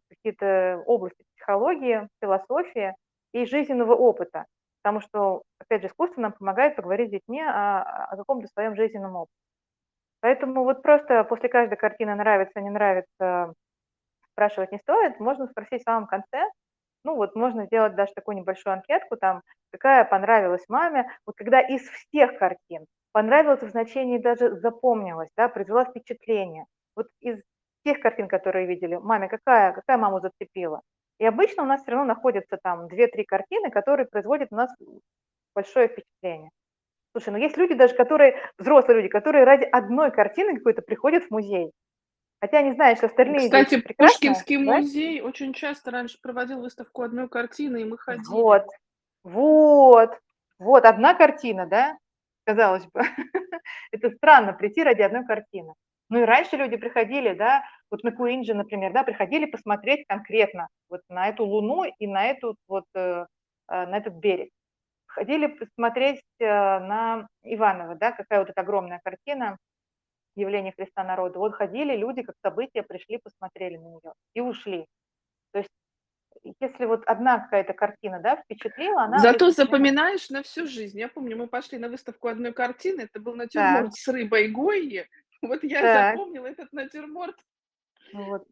какие-то области психологии, философии и жизненного опыта. Потому что, опять же, искусство нам помогает поговорить с детьми о, о каком-то своем жизненном опыте. Поэтому вот просто после каждой картины нравится, не нравится, спрашивать не стоит. Можно спросить в самом конце. Ну вот можно сделать даже такую небольшую анкетку, там, какая понравилась маме. Вот когда из всех картин понравилась в значении даже запомнилась, да, произвела впечатление. Вот из тех картин, которые видели, маме какая, какая маму зацепила. И обычно у нас все равно находятся там две-три картины, которые производят у нас большое впечатление. Слушай, ну есть люди даже, которые, взрослые люди, которые ради одной картины какой-то приходят в музей. Хотя они знают, что остальные Кстати, Пушкинский да? музей очень часто раньше проводил выставку одной картины, и мы ходили. Вот, вот, вот одна картина, да? Казалось бы, <laughs> это странно прийти ради одной картины. Ну и раньше люди приходили, да, вот на Куинджи, например, да, приходили посмотреть конкретно вот на эту луну и на эту вот э, э, на этот берег. Ходили посмотреть э, на Иванова, да, какая вот эта огромная картина явление Христа народу. Вот ходили люди, как события, пришли, посмотрели на нее и ушли. То есть если вот одна какая-то картина, да, впечатлила, она Зато запоминается. запоминаешь на всю жизнь. Я помню, мы пошли на выставку одной картины, это был Так, натюрморт с рыбой Гойи. Вот я так, запомнила этот натюрморт ну вот,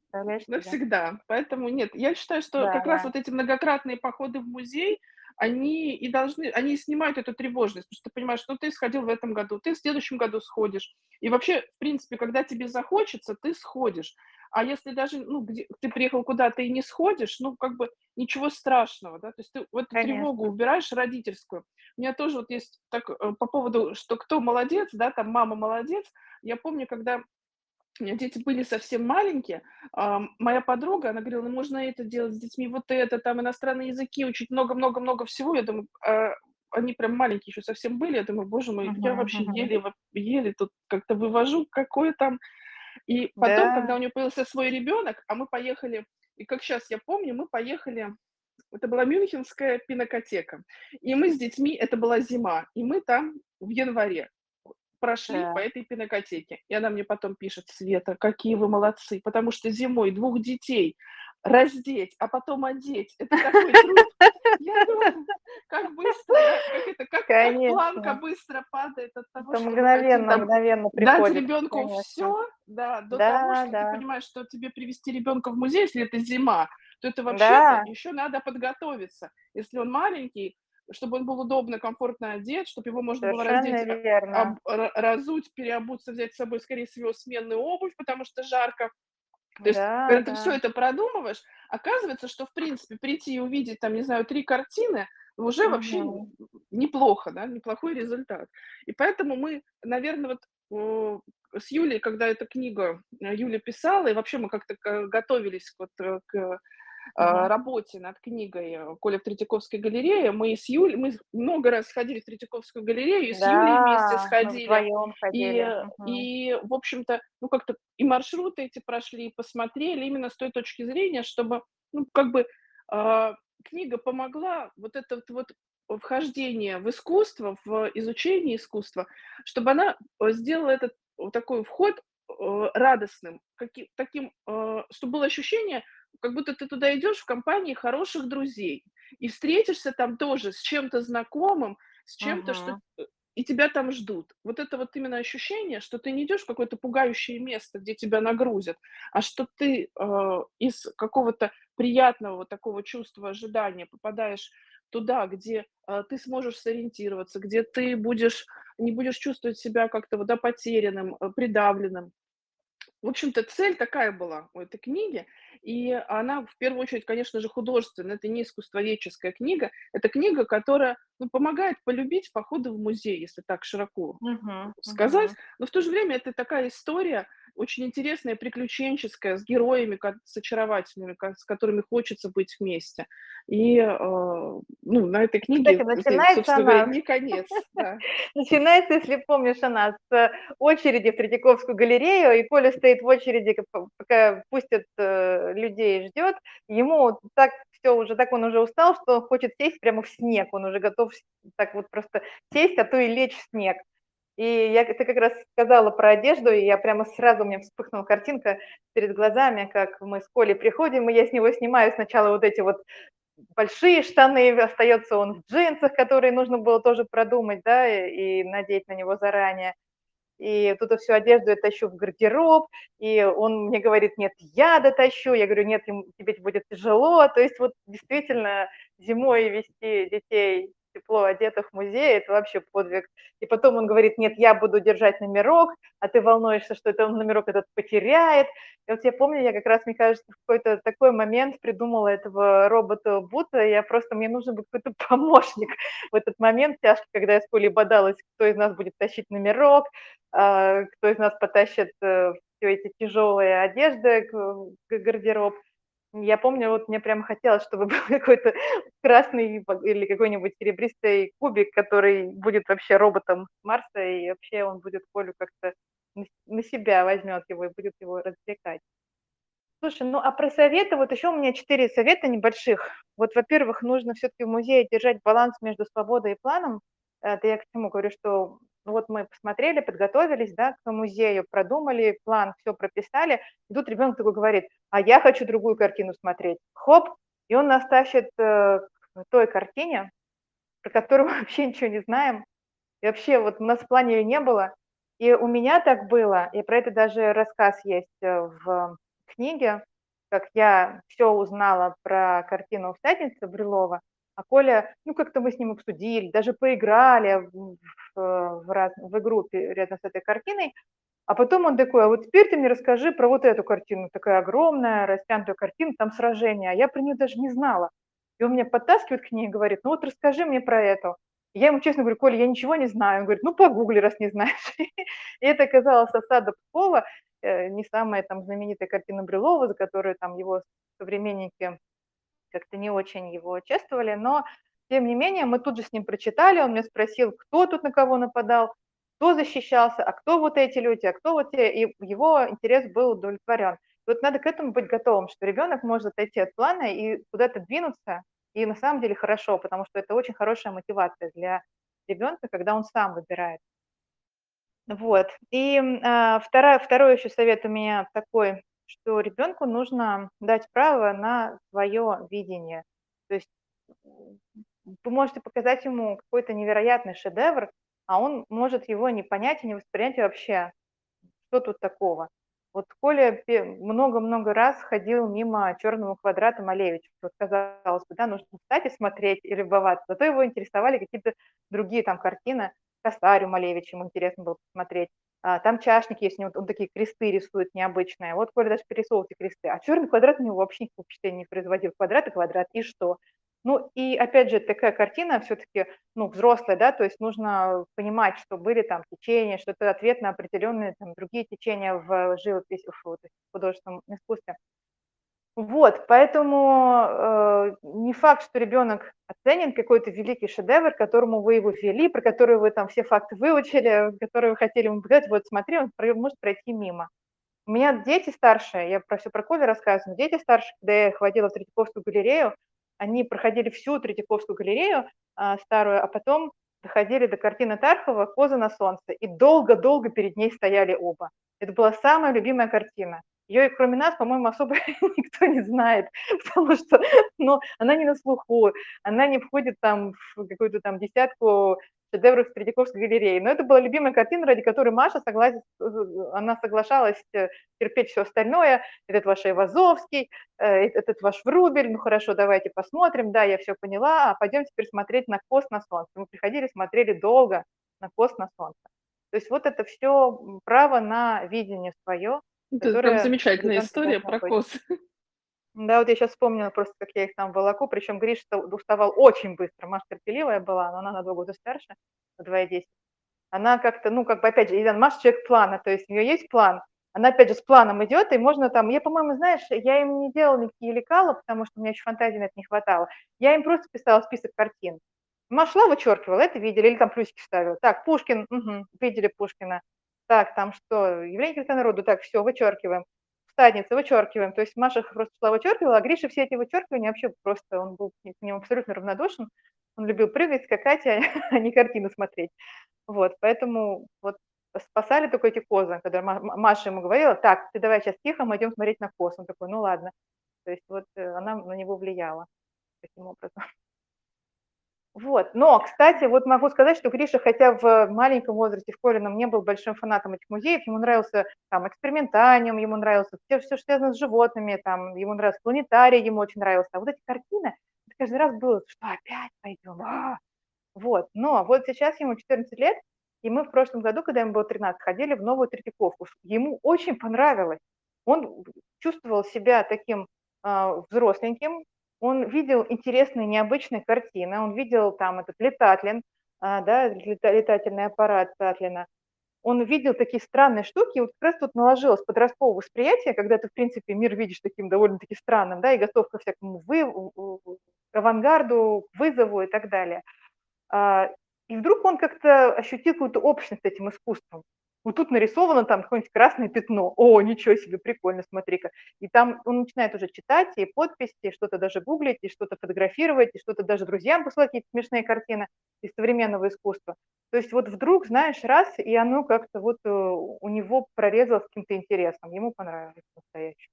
навсегда. Поэтому нет, я считаю, что Да, как раз да, вот эти многократные походы в музей, они и должны, они снимают эту тревожность, потому что ты понимаешь, ну ты сходил в этом году, ты в следующем году сходишь. И вообще, в принципе, когда тебе захочется, ты сходишь. А если даже, ну, где ты приехал куда-то и не сходишь, ну, как бы ничего страшного, да, то есть ты вот эту тревогу Конечно. убираешь родительскую. У меня тоже вот есть так, э, по поводу, что кто молодец, да, там мама молодец. Я помню, когда дети были совсем маленькие, ам, моя подруга, она говорила: "Ну, можно это делать с детьми, вот это, там иностранные языки учить, много-много-много всего". Я думаю, а, они прям маленькие еще совсем были. Я думаю: "Боже мой, я Мгм, вообще мгм. еле еле тут как-то вывожу, какое там" И потом, когда Да, у нее появился свой ребенок, а мы поехали, и как сейчас я помню, мы поехали, это была Мюнхенская пинокотека, и мы с детьми, это была зима, и мы там в январе прошли по да. этой пинокотеке. И она мне потом пишет: "Света, какие вы молодцы, потому что зимой двух детей раздеть, а потом одеть- это такой труд". Я думаю, как быстро, как это, как как планка быстро падает от того, Это что мы хотим мгновенно мгновенно дать приходит, ребенку конечно. все, да, до того, Да, что ты да. понимаешь, что тебе привести ребенка в музей, если это зима, то это вообще-то Да, еще надо подготовиться. Если он маленький, чтобы он был удобно, комфортно одет, чтобы его можно было раздеть, совершенно верно. об ра разуть, переобуться, взять с собой, скорее всего, сменную обувь, потому что жарко. То есть, Да, когда ты все да. это продумываешь, оказывается, что, в принципе, прийти и увидеть, там, не знаю, 3 картины уже вообще Мгм. неплохо, да, неплохой результат. И поэтому мы, наверно, вот, с Юлей, когда эта книга, э, Юля писала, и вообще мы как-то ка готовились вот, э, к Мгм. работе над книгой э, Коля в Третьяковской галерее. Мы с Юлей, мы много раз ходили в Третьяковскую галерею, и с Юлей вместе Да, сходили. ходили. И, Мгм. и в общем-то, ну, как-то и маршруты эти прошли, и посмотрели именно с той точки зрения, чтобы, ну, как бы а, книга помогла вот это вот, вот вхождение в искусство, в изучение искусства, чтобы она э, сделала этот вот такой вход э, радостным, каким, таким, э, чтобы было ощущение, как будто ты туда идешь в компании хороших друзей и встретишься там тоже с чем-то знакомым, с чем-то, что Мгм. э, и тебя там ждут. Вот это вот именно ощущение, что ты не идешь в какое-то пугающее место, где тебя нагрузят, а что ты э, из какого-то приятного вот такого чувства ожидания попадаешь туда, где э, ты сможешь сориентироваться, где ты будешь не будешь чувствовать себя как-то вот, да, потерянным, э, придавленным. В общем-то, цель такая была у этой книги, и она в первую очередь, конечно же, художественная. Это не искусствоведческая книга, это книга, которая, ну, помогает полюбить походы в музей, если так широко Мгм. сказать. Мгм. Но в то же время это такая история очень интересная, приключенческая, с героями, ка- с очаровательными, ка- с которыми хочется быть вместе. И, э, ну, на этой Кстати, книге, это, начинается говоря, она не конец, да. <laughs> Начинается, если помнишь, она с очереди в Третьяковскую галерею, и Коля стоит в очереди, как по пока пустят, э, людей, ждет. Ему так все уже, так он уже устал, что он хочет сесть прямо в снег. Он уже готов так вот просто сесть, а то и лечь в снег. И я ты как раз сказала про одежду, и я прямо сразу у меня вспыхнула картинка перед глазами, как мы с Колей приходим, и я с него снимаю сначала вот эти вот большие штаны, остается он в джинсах, которые нужно было тоже продумать, да, и, и надеть на него заранее. И тут всю одежду я тащу в гардероб, и он мне говорит, нет, я дотащу. Я говорю, нет, тебе будет тяжело. То есть вот действительно зимой вести детей тепло одетых в музей– это вообще подвиг. И потом он говорит, нет, я буду держать номерок, а ты волнуешься, что это он номерок этот потеряет. И вот я помню, я как раз, мне кажется, в какой-то такой момент придумала этого робота Бута, я просто, мне нужен был какой-то <laughs> помощник в этот момент тяжко, когда я с Колей бодалась, кто из нас будет тащить номерок, а, кто из нас потащит э, все эти тяжелые одежды к- гардероб. Я помню, вот мне прям хотелось, чтобы <laughs> был какой-то красный или какой-нибудь серебристый кубик, который будет вообще роботом Марса, и вообще он будет Колю как-то на себя возьмет его и будет его развлекать. Слушай, ну а про советы, вот еще у меня 4 совета небольших. Вот, во-первых, нужно все-таки в музее держать баланс между свободой и планом. Это я к чему говорю, что ну вот мы посмотрели, подготовились, да, к музею, продумали план, все прописали. И тут ребенок такой говорит, а я хочу другую картину смотреть. Хоп, и он нас тащит э, к той картине, про которую <laughs> мы вообще ничего не знаем. И вообще вот у нас в плане её не было. И у меня так было, и про это даже рассказ есть, э, в книге, как я все узнала про картину "Всадница" Брюлова, а Коля, ну, как-то мы с ним обсудили, даже поиграли в в раз в игру рядом с этой картиной. А потом он такой: "А вот теперь ты мне расскажи про вот эту картину". Такая огромная растянутая картина, там сражение, а я про неё даже не знала. И он меня подтаскивает к ней и говорит: "Ну вот расскажи мне про эту". Я ему честно говорю: "Коля, я ничего не знаю". Он говорит: "Ну, погугли, раз не знаешь". <laughs> И это оказалось "Осада Пскова", э, не самая там знаменитая картина Брюлова, за которую там его современники как-то не очень его чествовали, но тем не менее мы тут же с ним прочитали. Он меня спросил, кто тут на кого нападал, кто защищался, а кто вот эти люди, а кто вот те, и его интерес был удовлетворен. Вот надо к этому быть готовым, что ребенок может отойти от плана и куда-то двинуться, и на самом деле хорошо, потому что это очень хорошая мотивация для ребенка, когда он сам выбирает. Вот. И, а, вторая второй еще совет у меня такой, что ребенку нужно дать право на свое видение. То есть, вы можете показать ему какой-то невероятный шедевр, а он может его не понять и не воспринять вообще. Что тут такого? Вот Коля много-много раз ходил мимо "Черного квадрата" Малевича. Вот казалось бы, да, нужно встать и смотреть, и любоваться. Зато его интересовали какие-то другие там картины. "Косарь" у Малевича ему интересно было посмотреть. А, там чашник есть, у он такие кресты рисует необычные. Вот Коля даже перерисовывал эти кресты. А "Черный квадрат" на него вообще никакого впечатления не производил. Квадрат и квадрат, и что? Ну и опять же, такая картина всё-таки, ну, взрослая, да, то есть нужно понимать, что были там течения, что это ответ на определенные там другие течения в живописи, в художественном искусстве. Вот, поэтому, э, не факт, что ребенок оценит какой-то великий шедевр, которому вы его вели, про который вы там все факты выучили, который вы хотели ему показать. Вот смотри, он может пройти мимо. У меня дети старшие, я про всё про Колю рассказываю, дети старшие, когда я их в Третьяковскую галерею, они проходили всю Третьяковскую галерею, а, старую, а потом доходили до картины Тархова "Козы на солнце" и долго-долго перед ней стояли оба. Это была самая любимая картина. Её и кроме нас, по-моему, особо <laughs> никто не знает, потому что, ну, она не на слуху, она не входит там в какую-то там десятку шедевров Третьяковской галереи. Но это была любимая картина, ради которой Маша согласилась, э, она соглашалась, э, терпеть всё остальное. Этот ваш Айвазовский, э, этот ваш Врубель. Ну хорошо, давайте посмотрим. Да, я всё поняла, а пойдем теперь смотреть на "Коз на солнце". Мы приходили, смотрели долго на "Коз на солнце". То есть вот это всё, м, право на видение своё, Это прям которое замечательная ребенку история про быть. коз. <laughs> Да, вот я щас вспомнила просто, как я их там волоку, причем Гриша-то уставал очень быстро. Маша терпеливая была, но она на 2 года старше, на 2 и 10. Она как-то, ну, как бы опять же, Маша человек плана, то есть у неё есть план, она опять же с планом идёт, и можно там я, по-моему, знаешь, я им не делала никакие лекала, потому что у меня ещё фантазии на это не хватало. Я им просто писала список картин. Маша шла, вычёркивала, это видели, или там плюсики ставила. Так, Пушкин, мгм, видели Пушкина. Так, там что, "Явление красоты народу", так, всё, вычёркиваем. "Всадница", вычёркиваем. То есть Маша просто шла, вычёркивала, а Гриша все эти вычёркивания вообще просто он был к ним абсолютно равнодушен. Он любил прыгать, скакать, а <laughs> а не картины смотреть. Вот, поэтому вот спасали только эти козы, когда Ма Ма Маша ему говорила: "Так, ты давай щас тихо, мы идём смотреть на коз". Он такой: "Ну ладно". То есть вот, э, она на него влияла таким образом. Вот, но, кстати, вот могу сказать, что Гриша, хотя в маленьком возрасте, в Колином, не был большим фанатом этих музеев, ему нравился там экспериментариум, ему нравился всё, всё, что связано с животными, там, ему нравился планетарий, ему очень нравился. А вот эти картины, это каждый раз было: "Что, опять пойдем? А!" Вот, но вот сейчас ему 14 лет, и мы в прошлом году, когда ему было 13, ходили в новую Третьяковку. Ему очень понравилось. Он чувствовал себя таким, а, взросленьким, он видел интересные, необычные картины, он видел там этот Летатлин, а, да, лета летательный аппарат Татлина. Он видел такие странные штуки, и вот как раз тут наложилось подростковое восприятие, когда ты, в принципе, мир видишь таким довольно-таки странным, да, и готов ко всякому вы авангарду, вызову и так далее. А, и вдруг он как-то ощутил какую-то общность с этим искусством. Вот тут нарисовано там какое-нибудь красное пятно. О, ничего себе, прикольно, смотри-ка. И там он начинает уже читать и подписи, и что-то даже гуглить, и что-то фотографировать, и что-то даже друзьям посылать, какие-то смешные картины из современного искусства. То есть вот вдруг, знаешь, раз, и оно как-то вот, э, у него прорезалось каким-то интересом, ему понравилось по-настоящему.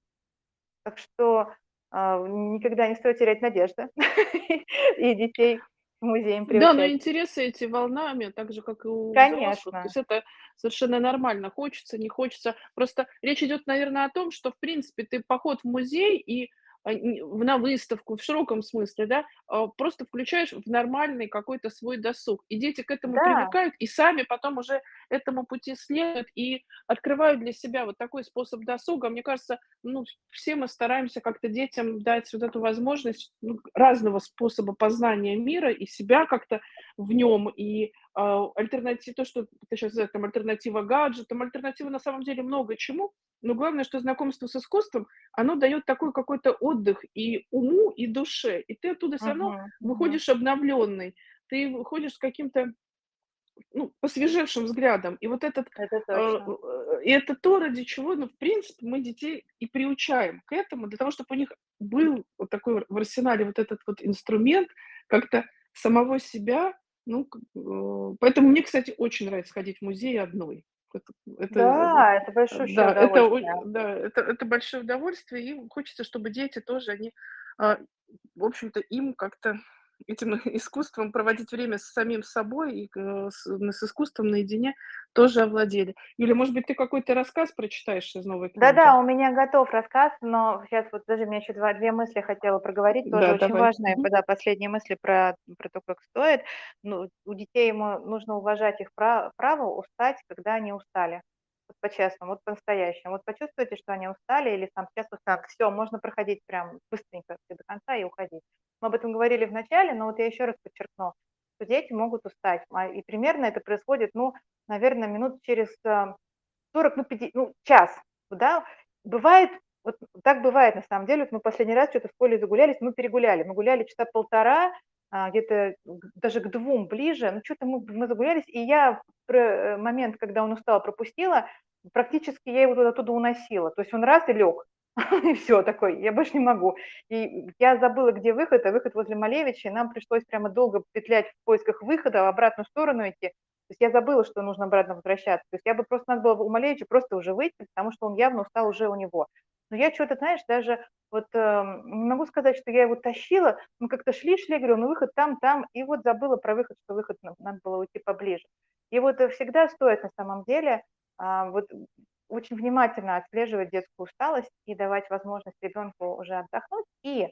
Так что, а, никогда не стоит терять надежды <laughs> и детей музеям Да, но интересы эти волнами, так же, как и у взрослых. То Конечно. есть это совершенно нормально. Хочется, не хочется. Просто речь идёт, наверно, о том, что, в принципе, ты поход в музей и а, на выставку, в широком смысле, да, а, просто включаешь в нормальный какой-то свой досуг. И дети к этому Да. привыкают, и сами потом уже этому пути следуют, и открывают для себя вот такой способ досуга. Мне кажется, ну, все мы стараемся как-то детям дать вот эту возможность ну, разного способа познания мира и себя как-то в нем, и а, альтернатив, то, что ты сейчас сказала, там альтернатива гаджетам, альтернатива на самом деле много чему, но главное, что знакомство с искусством, оно дает такой какой-то отдых и уму, и душе, и ты оттуда все равно мгм. выходишь обновленный, ты выходишь с каким-то ну, посвежевшим взглядом. И вот этот, Это э, точно. э, и это то, ради чего, ну, в принципе, мы детей и приучаем к этому, для того, чтобы у них был вот такой в арсенале вот этот вот инструмент как-то самого себя, ну, э, поэтому мне, кстати, очень нравится ходить в музей одной. Это это, э, Да, это большущее да, это удовольствие. да, это это большое удовольствие, и хочется, чтобы дети тоже, они, а, в общем-то, им как-то этим <laughs> искусством проводить время с самим собой и, э, с с искусством наедине тоже овладели. Юля, может быть, ты какой-то рассказ прочитаешь из новой книги? Да-да, у меня готов рассказ, но сейчас вот даже мне еще два 2 мысли хотела проговорить, тоже Да, очень давай. важные, да, последние мысли про про то, как стоит. Ну, у детей ему нужно уважать их пра право устать, когда они устали. Вот по-честному, вот по-настоящему. Вот почувствуйте, что они устали или там сейчас устали, всё, можно проходить прям быстренько до конца и уходить. Мы об этом говорили в начале, но вот я еще раз подчеркну, что дети могут устать, а, и примерно это происходит, ну, наверно, минут через, а, 40, ну, пяти ну, час, да. Бывает, вот так бывает на самом деле. Вот мы последний раз чё-то в поле загулялись, мы перегуляли. Мы гуляли часа полтора, а, где-то даже к двум ближе, ну, чё-то мы мы загулялись, и я э, момент, когда он устал, пропустила. Практически я его оттуда уносила. То есть он раз и лег, <laughs> и всё, такой: "Я больше не могу". И я забыла, где выход, а выход возле Малевича, и нам пришлось прямо долго петлять в поисках выхода, в обратную сторону идти. То есть я забыла, что нужно обратно возвращаться. То есть я бы просто надо было у Малевича просто уже выйти, потому что он явно устал уже у него. Но я чё-то, знаешь, даже вот, эм, не могу сказать, что я его тащила. Мы как-то шли шли, говорю: "Ну, выход там, там". И вот забыла про выход, что выход нам надо было уйти поближе. И вот, э, всегда стоит на самом деле, вот очень внимательно отслеживать детскую усталость и давать возможность ребенку уже отдохнуть. И,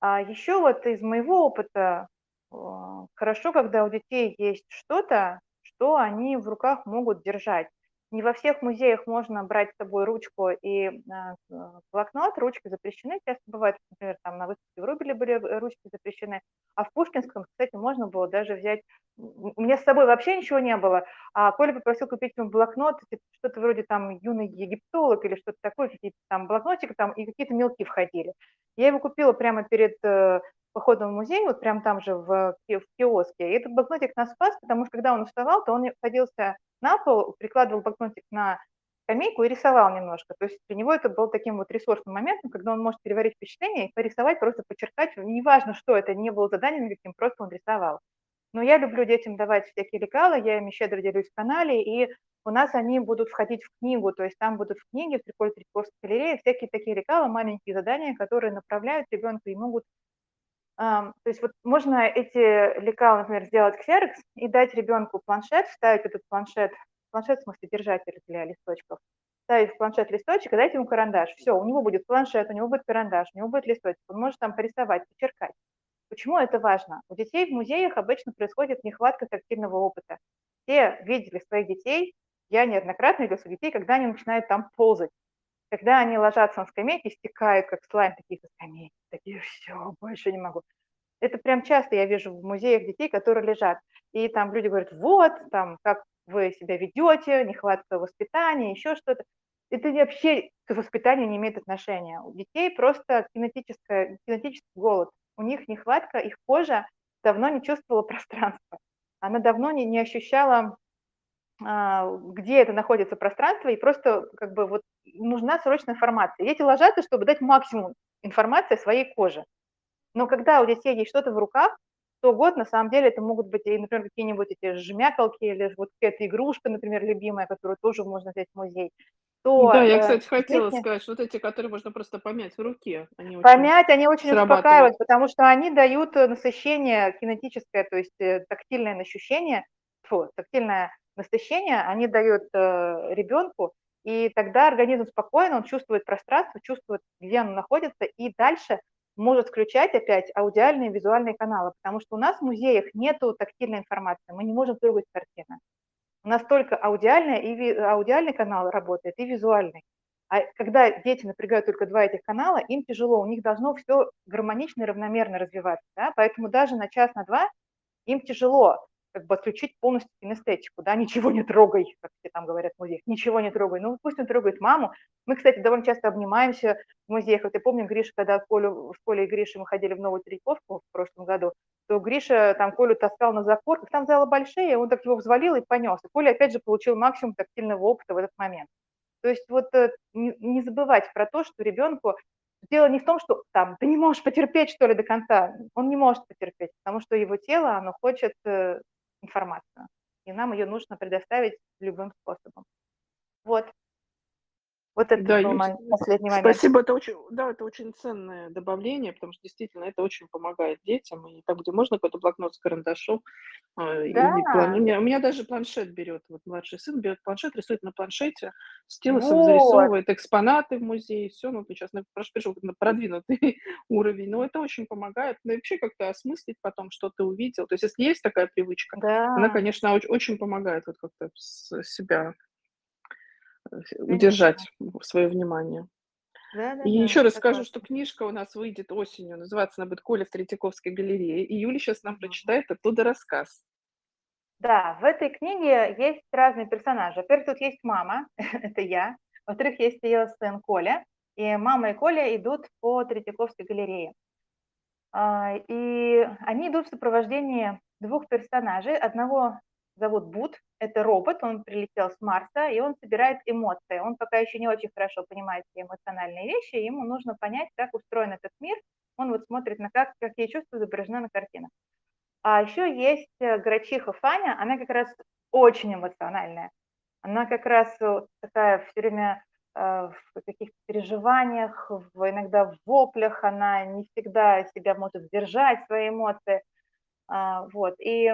а, еще вот из моего опыта, а, хорошо, когда у детей есть что-то, что они в руках могут держать. Не во всех музеях можно брать с собой ручку и, а, а, блокнот. Ручки запрещены, часто бывает, например, там на выставке в Врубеле были, ручки запрещены, а в Пушкинском, кстати, можно было даже взять у меня с собой вообще ничего не было, а Коля попросил купить ему блокнот, типа что-то вроде там "Юный египтолог" или что-то такое, какие-то там блокнотики там и какие-то мелки входили. Я его купила прямо перед, э, походом в музей, вот прям там же в в киоске. И этот блокнотик нас спас, потому что когда он уставал, то он садился на пол, прикладывал блокнотик на скамейку и рисовал немножко. То есть для него это был таким вот ресурсным моментом, когда он может переварить впечатление и порисовать, просто почеркать. Неважно, что это, не было заданием никаким, просто он рисовал. Но я люблю детям давать всякие лекала, я ими щедро делюсь в канале, и у нас они будут входить в книгу, то есть там будут в книге, в "Триколь Третьяковской галерее" всякие такие лекала, маленькие задания, которые направляют ребенка и могут Ам, то есть вот можно эти лекала, например, сделать ксерокс и дать ребенку планшет, вставить этот планшет, планшет, в смысле держатель для листочков, вставить в планшет листочек и дать ему карандаш. Всё, у него будет планшет, у него будет карандаш, у него будет листочек, он может там порисовать, почеркать. Почему это важно? У детей в музеях обычно происходит нехватка тактильного опыта. Все видели своих детей, я неоднократно видела своих детей, когда они начинают там ползать, когда они ложатся на скамейке, стекают, как слайм, такие со скамейки, такие: "Всё, больше не могу". Это прям часто я вижу в музеях детей, которые лежат, и там люди говорят: "Вот, там, как вы себя ведете, нехватка воспитания, еще что-то". Это вообще к воспитанию не имеет отношения. У детей просто кинетический голод. У них нехватка, их кожа давно не чувствовала <laughs> пространства. Она давно не не ощущала, а, где это находится пространство, и просто как бы вот нужна срочная информация. Дети ложатся, чтобы дать максимум информации о своей коже. Но когда у детей есть что-то в руках, то вот на самом деле это могут быть например, какие-нибудь эти жмякалки или вот какая-то игрушка, например, любимая, которую тоже можно взять в музей, то, Да, я, э, кстати, хотела дети сказать, что вот эти, которые можно просто помять в руке, они очень Помять, они очень успокаивают, потому что они дают, э, насыщение кинетическое, то есть, э, тактильное ощущение, тьфу, тактильное насыщение они дают, э, ребенку. И тогда организм спокойно, он чувствует пространство, чувствует, где он находится, и дальше может включать опять аудиальные и визуальные каналы, потому что у нас в музеях нету тактильной информации, мы не можем трогать картины. У нас только аудиальная и аудиальный канал работает, и визуальный. А когда дети напрягают только два этих канала, им тяжело, у них должно все гармонично и равномерно развиваться. Да? Поэтому даже на час, на два им тяжело как бы отключить полностью кинестетику, да, ничего не трогай, как все там говорят в музеях, ничего не трогай. Ну, пусть он трогает маму. Мы, кстати, довольно часто обнимаемся в музеях. Вот я помню, Гриша, когда Колю, в школе и Гриша мы ходили в Новую Третьяковку в прошлом году, то Гриша там Колю таскал на закорках, там залы большие, он так его взвалил и понес. И Коля опять же получил максимум тактильного опыта в этот момент. То есть вот э, не забывать про то, что ребенку дело не в том, что там ты не можешь потерпеть что ли до конца, он не может потерпеть, потому что его тело, оно хочет э, информацию, и нам ее нужно предоставить любым способом. Вот. Вот это Да, был мой последний момент. спасибо, это очень, да, это очень ценное добавление, потому что действительно это очень помогает детям, и там, где можно какой-то блокнот с карандашом, а, и Да, план. У меня, у меня даже планшет берет, вот младший сын берет планшет, рисует на планшете, стилусом вот, зарисовывает экспонаты в музее, все, ну, сейчас на, пришел на продвинутый <laughs> уровень, но это очень помогает, ну, и вообще как-то осмыслить потом, что ты увидел, то есть если есть такая привычка, она, да, конечно, очень, очень помогает вот как-то с- себя конечно. удержать свое внимание. И Да-да-да, еще раз скажу, что книжка у нас выйдет осенью, называется она будет «Коля в Третьяковской галерее», и Юля сейчас нам прочитает оттуда рассказ. Да, в этой книге есть разные персонажи. Во-первых, тут есть мама, <laughs> это я. Во-вторых, есть ее сын Коля. И мама и Коля идут по Третьяковской галерее. А, И они идут в сопровождении двух персонажей. Одного зовут Бут, это робот, он прилетел с Марса, и он собирает эмоции. Он пока еще не очень хорошо понимает все эмоциональные вещи, ему нужно понять, как устроен этот мир. Он вот смотрит на как, какие чувства изображены на картинах. А еще есть э, грачиха Фаня, она как раз очень эмоциональная. Она как раз такая все время э, в каких-то переживаниях, в, иногда в воплях, она не всегда себя может сдержать, свои эмоции. А, Вот. И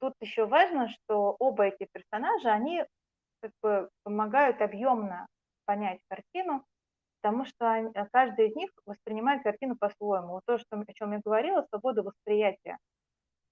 тут еще важно, что оба эти персонажа, они как бы помогают объемно понять картину, потому что они- каждый из них воспринимает картину по-своему. Вот то, что, о чем я говорила, свобода восприятия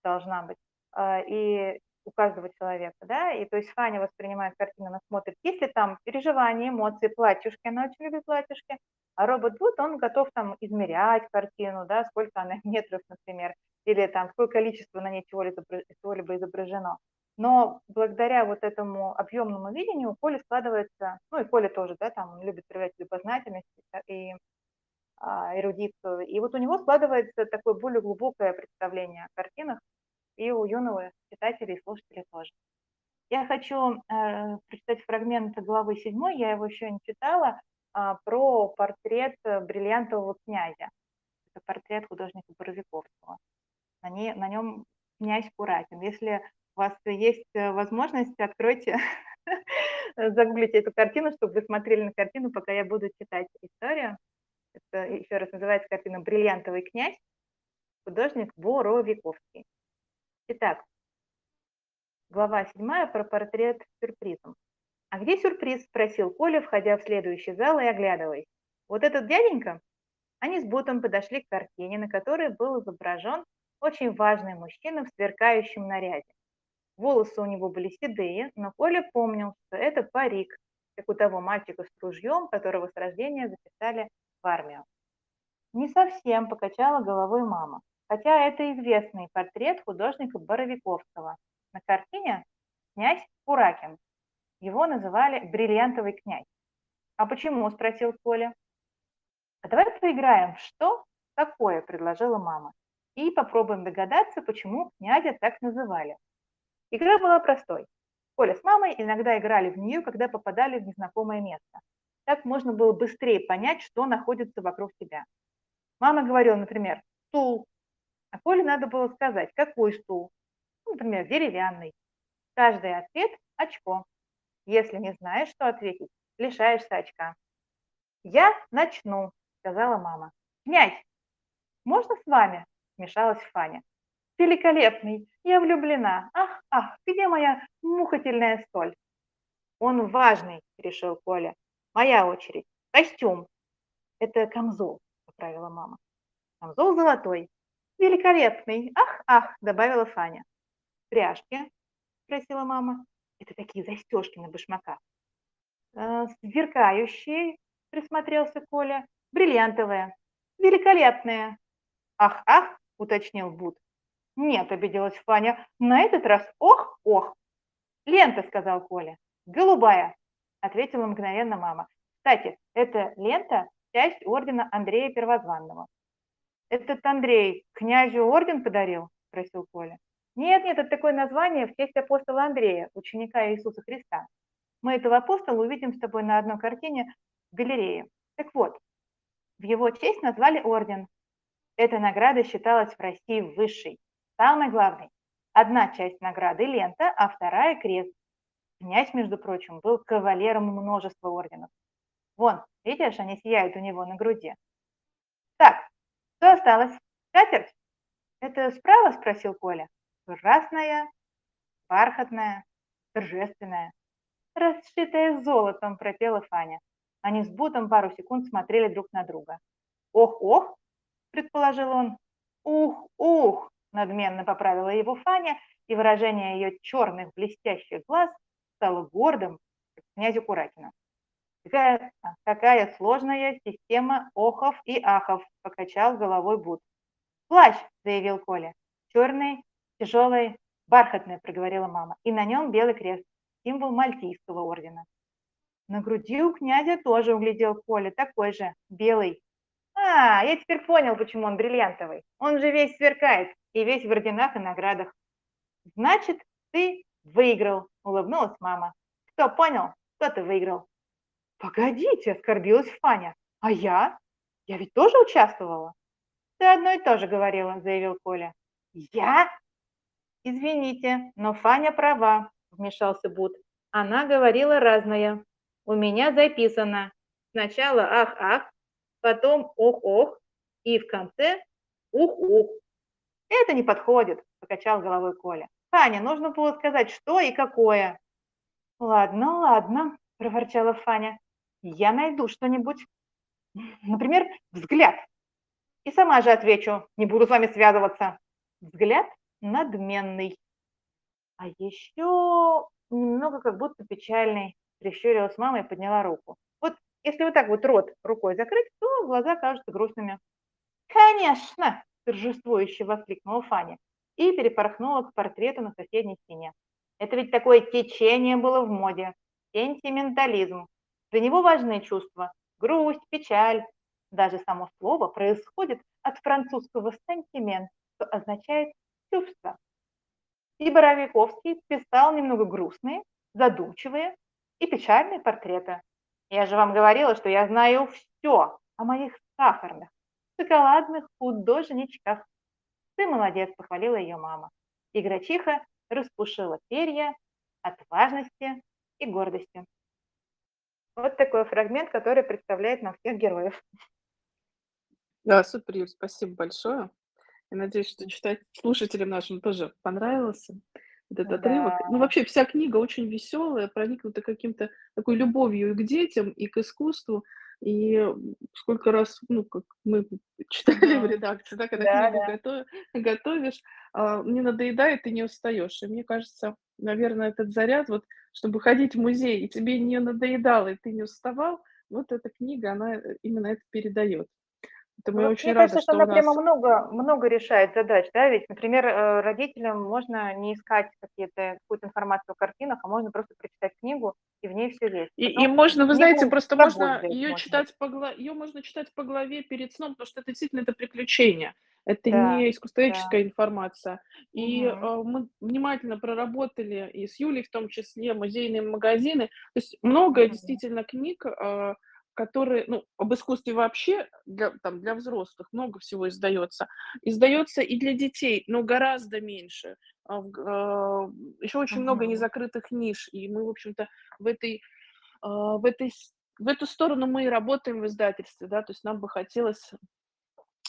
должна быть, а, и у каждого человека, да, и то есть Фаня воспринимает картину, она смотрит, есть ли там переживания, эмоции, платьюшки, она очень любит платьюшки, а робот Бут, он готов там измерять картину, да, сколько она <laughs> метров, например, или там какое количество на ней чего-либо изображено. Но благодаря вот этому объемному видению Коли складывается, ну и Коля тоже, да, там любит проявлять любознательность и а, эрудицию. И вот у него складывается такое более глубокое представление о картинах, и у юного читателя и слушателя тоже. Я хочу э, прочитать фрагмент главы 7, я его еще не читала, а, про портрет бриллиантового князя. Это портрет художника Боровиковского. Не, на нем князь Куракин. Если у вас есть возможность, откройте, <laughs> загуглите эту картину, чтобы вы смотрели на картину, пока я буду читать историю. Это, еще раз, называется картина «Бриллиантовый князь», художник Боровиковский. Итак, глава 7 про портрет с сюрпризом. «А где сюрприз?» – спросил Коля, входя в следующий зал и оглядываясь. «Вот этот дяденька?» Они с Бутом подошли к картине, на которой был изображен очень важный мужчина в сверкающем наряде. Волосы у него были седые, но Коля помнил, что это парик, как у того мальчика с ружьем, которого с рождения записали в армию. Не совсем покачала головой мама, хотя это известный портрет художника Боровиковского. На картине князь Куракин. Его называли «бриллиантовый князь». «А почему?» – спросил Коля. «А давай поиграем в что такое?» – предложила мама. «И попробуем догадаться, почему князя так называли». Игра была простой. Коля с мамой иногда играли в нее, когда попадали в незнакомое место. Так можно было быстрее понять, что находится вокруг тебя. Мама говорила, например, стул, а Коле надо было сказать, какой стул. Ну, например, деревянный. Каждый ответ – очко. Если не знаешь, что ответить, лишаешься очка. «Я начну», – сказала мама. «Князь, можно с вами?» – вмешалась Фаня. «Великолепный! Я влюблена! Ах, ах, где моя мухательная соль?» Он важный, решил Коля. Моя очередь. Костюм. Это камзол, поправила мама. Камзол золотой. Великолепный. Ах, ах, добавила Фаня. Пряжки, спросила мама. Это такие застежки на башмаках. «Э, сверкающие, присмотрелся Коля. Бриллиантовые. Великолепные. Ах, ах, уточнил Бут. Нет, обиделась Фаня. На этот раз ох, ох. Лента, сказал Коля. Голубая, ответила мгновенно мама. Кстати, эта лента – часть ордена Андрея Первозванного. Этот Андрей князю орден подарил? Спросил Коля. Нет, нет, это такое название в честь апостола Андрея, ученика Иисуса Христа. Мы этого апостола увидим с тобой на одной картине в галерее. Так вот, в его честь назвали орден. Эта награда считалась в России высшей. Самой главной. Одна часть награды – лента, а вторая – крест. Князь, между прочим, был кавалером множества орденов. Вон, видишь, они сияют у него на груди. Так, что осталось? Скатерть? Это справа, спросил Коля. Красная, бархатная, торжественная, расшитая золотом, пропела Фаня. Они с Бутом пару секунд смотрели друг на друга. «Ох-ох!» – предположил он. «Ух-ух!» – надменно поправила его Фаня, и выражение ее черных блестящих глаз стало гордым, князю Куракину. Какая, какая сложная система охов и ахов, покачал головой Бут. Плащ, заявил Коля. Черный, тяжелый, бархатный, проговорила мама. И на нем белый крест, символ Мальтийского ордена. На груди у князя тоже углядел Коля, такой же, белый. А, я теперь понял, почему он бриллиантовый. Он же весь сверкает и весь в орденах и наградах. Значит, ты выиграл, улыбнулась мама. Кто понял, кто ты выиграл? Погодите, оскорбилась Фаня. А я? Я ведь тоже участвовала. Ты одно и то же говорила, заявил Коля. Я? Извините, но Фаня права, вмешался Бут. Она говорила разное. У меня записано. Сначала ах-ах, потом ох-ох, и в конце ух-ух. Это не подходит, покачал головой Коля. Фаня, нужно было сказать, что и какое. Ладно, ладно, проворчала Фаня я найду что-нибудь, например, взгляд. И сама же отвечу, не буду с вами связываться. Взгляд надменный. А еще немного как будто печальный. Прищурилась мама и подняла руку. Если вот так вот рот рукой закрыть, то глаза кажутся грустными. «Конечно!» – торжествующе воскликнула Фаня и перепорхнула к портрету на соседней стене. Это ведь такое течение было в моде. Сентиментализм. Для него важные чувства – грусть, печаль. Даже само слово происходит от французского «сентимент», что означает «чувство». И Боровиковский писал немного грустные, задумчивые и печальные портреты. Я же вам говорила, что я знаю все о моих сахарных, шоколадных художничках. Ты молодец, похвалила ее мама. И грачиха распушила перья от важности и гордости. Вот такой фрагмент, который представляет нам всех героев. Да, супер, Юль, спасибо большое. Я надеюсь, что читать слушателям нашим тоже понравился этот отрывок. Ну, вообще, вся книга очень веселая, проникнута каким-то такой любовью и к детям, и к искусству. И сколько раз, ну, как мы <laughs> читали в редакции, да, когда Да, книгу да. готов- готовишь, а, не надоедает и не устаешь. И мне кажется, наверное, этот заряд, вот, чтобы ходить в музей, и тебе не надоедало, и ты не уставал, вот эта книга, она э, именно это передает. Поэтому я Вот очень мне рада, кажется, что она прямо нас... много, много решает задач, да, ведь, например, э, родителям можно не искать какие-то, какую-то информацию о картинах, а можно просто прочитать книгу, и в ней все есть. И, и Потом можно, вы знаете, просто можно ее можно. читать по гла... ее можно читать по главе перед сном, потому что это действительно это приключение. Это Да, не искусствоведческая информация. И э, мы внимательно проработали, и с Юлей в том числе, музейные магазины. То есть много Мгм. действительно книг, э, которые, ну, об искусстве вообще, для, там, для взрослых много всего издается. Издается и для детей, но гораздо меньше. А а, еще очень много Мгм. незакрытых ниш, и мы, в общем-то, в этой а, в этой в эту сторону мы и работаем в издательстве, да, то есть нам бы хотелось,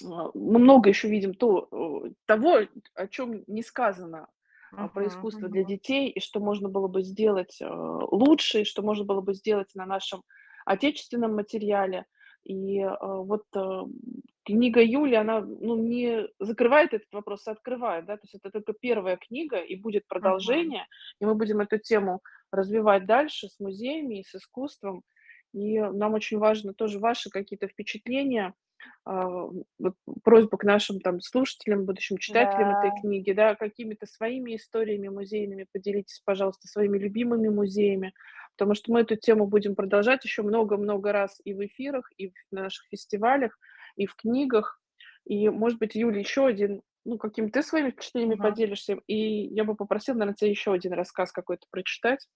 мы много еще видим то, э, того, о чем не сказано, а, про искусство для мгм. детей, и что можно было бы сделать, лучше, и что можно было бы сделать на нашем отечественном материале. И, э, вот, э, книга Юли, она, ну, не закрывает этот вопрос, а открывает, да. То есть это только первая книга, и будет продолжение, и мы будем эту тему развивать дальше с музеями и с искусством. И нам очень важно тоже ваши какие-то впечатления, вот просьба к нашим там слушателям, будущим читателям этой Да. книги, да, какими-то своими историями музейными поделитесь, пожалуйста, своими любимыми музеями, потому что мы эту тему будем продолжать еще много-много раз и в эфирах, и в наших фестивалях, и в книгах. И, может быть, Юля, еще один, ну, какими ты своими впечатлениями Мгм. поделишься, и я бы попросила, наверно, тя еще один рассказ какой-то прочитать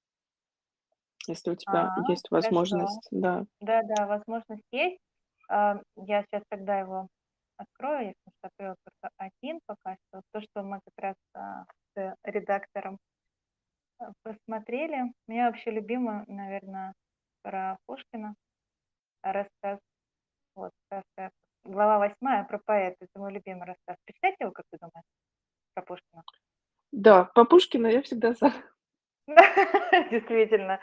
если у тебя А, есть хорошо. возможность, да. Да-да, возможность есть. А, я щас тогда его открою. Я щас открою только 1 пока что. То, что мы как раз, а, с редактором, а, посмотрели. У меня вообще любимый, наверно, про Пушкина рассказ. Вот рассказ. Глава 8 про поэта. Это мой любимый рассказ. Прочитать его, как ты думаешь, про Пушкина? Да, по Пушкину я всегда за. <laughs> Действительно,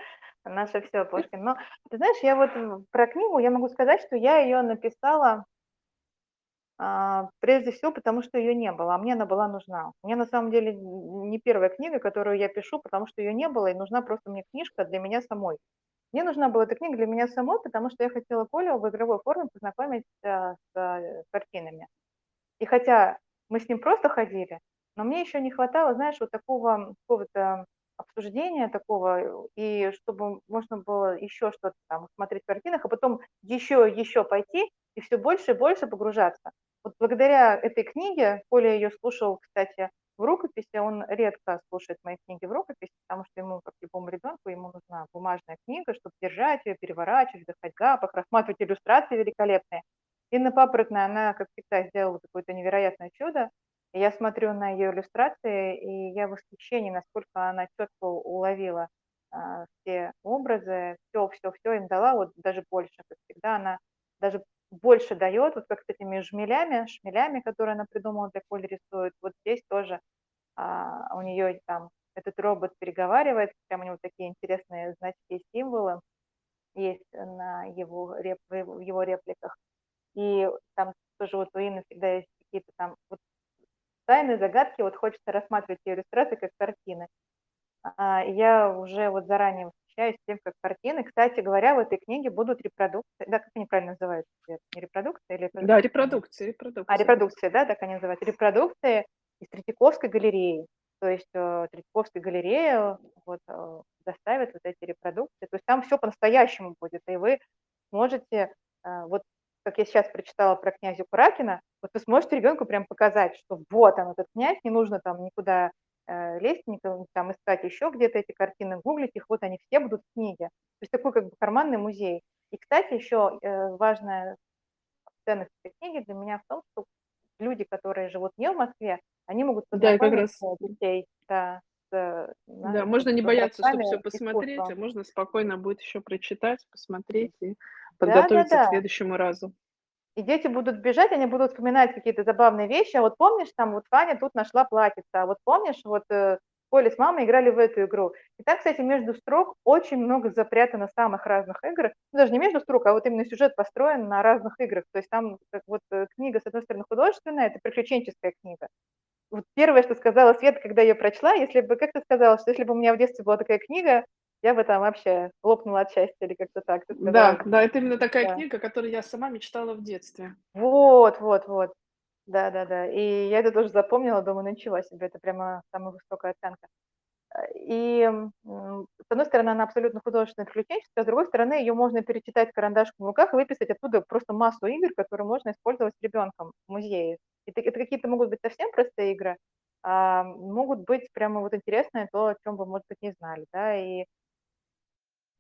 наше всё Пушкин. Но ты знаешь, я вот в про книгу я могу сказать, что я её написала а, прежде всего потому, что её не было, а мне она была нужна. Мне на самом деле не 1 книга, которую я пишу, потому что её не было, и нужна просто мне книжка для меня самой. Мне нужна была эта книга для меня самой, потому что я хотела Колю в игровой форме познакомить, а, с, э, картинами. И хотя мы с ним просто ходили, но мне ещё не хватало, знаешь, вот такого какого-то обсуждения такого, и чтобы можно было ещё что-то там смотреть в картинах, а потом ещё и ещё пойти и всё больше и больше погружаться. Вот благодаря этой книге Коля её слушал, кстати, в рукописи. Он редко слушает мои книги в рукописи, потому что ему, как любому ребёнку, ему нужна бумажная книга, чтоб держать её, переворачивать, вдыхать запах, рассматривать иллюстрации великолепные. Инна Папоротная, она, как всегда, сделала какое-то невероятное чудо. Я смотрю на её иллюстрации, и я в восхищении, насколько она чётко уловила, а, все образы, всё всё всё им дала, вот даже больше. Как всегда, она даже больше даёт, вот как с этими жмелями шмелями, которые она придумала, для Коли рисует. Вот здесь тоже, а, у неё там этот робот переговаривает, прям у него такие интересные значки и символы есть на его реп в его репликах. И там тоже вот у Инны всегда есть какие-то там вот тайны, загадки, вот хочется рассматривать её иллюстрации как картины. А, я уже вот заранее восхищаюсь тем, как картины Кстати говоря, в этой книге будут репродукции. Да, как они правильно называются? Не репродукции или Да, они? репродукции А, репродукции. репродукции, да, так они называются. Репродукции из Третьяковской галереи. То есть, э, Третьяковская галерея вот, э, доставит вот эти репродукции. То есть там всё по-настоящему будет, и вы сможете, э, вот как я щас прочитала про князя Куракина, вот вы сможете ребёнку прям показать, что вот он, этот князь, не нужно там никуда, э, лезть, никого там искать ещё где-то эти картины, гуглить их, вот они все будут в книге. То есть такой как бы карманный музей. И, кстати, ещё, э, важная ценность этой книги для меня в том, что люди, которые живут не в Москве, они могут Да, и как познакомить, раз, э, м детей, да, Да, вот можно не бояться, что всё образцами посмотреть, а можно спокойно будет ещё прочитать, посмотреть и подготовиться к Да-да-да. следующему разу. И дети будут бежать, они будут вспоминать какие-то забавные вещи. А вот помнишь, там вот Фаня тут нашла платьице, а вот помнишь, вот, э, Коля с мамой играли в эту игру. И так, кстати, между строк очень много запрятано самых разных игр. Ну, даже не между строк, а вот именно сюжет построен на разных играх. То есть там как вот, э, книга, с одной стороны, художественная, это приключенческая книга. Вот первое, что сказала Света, когда её прочла, если бы, как ты сказала, что если бы у меня в детстве была такая книга, я бы там вообще лопнула от счастья или как-то так ты сказала. Да, да, это именно такая Да. книга, которую я сама мечтала в детстве. Вот вот вот. Да-да-да. И я это тоже запомнила, думаю: "Ничего себе, это прямо самая высокая оценка". И, с одной стороны, она абсолютно художественная, приключенческая, а с другой стороны, её можно перечитать карандашиком в руках и выписать оттуда просто массу игр, которые можно использовать с ребёнком в музее. Это это какие-то могут быть совсем простые игры, а могут быть прямо вот интересные, то, о чём вы, может быть, не знали, да. И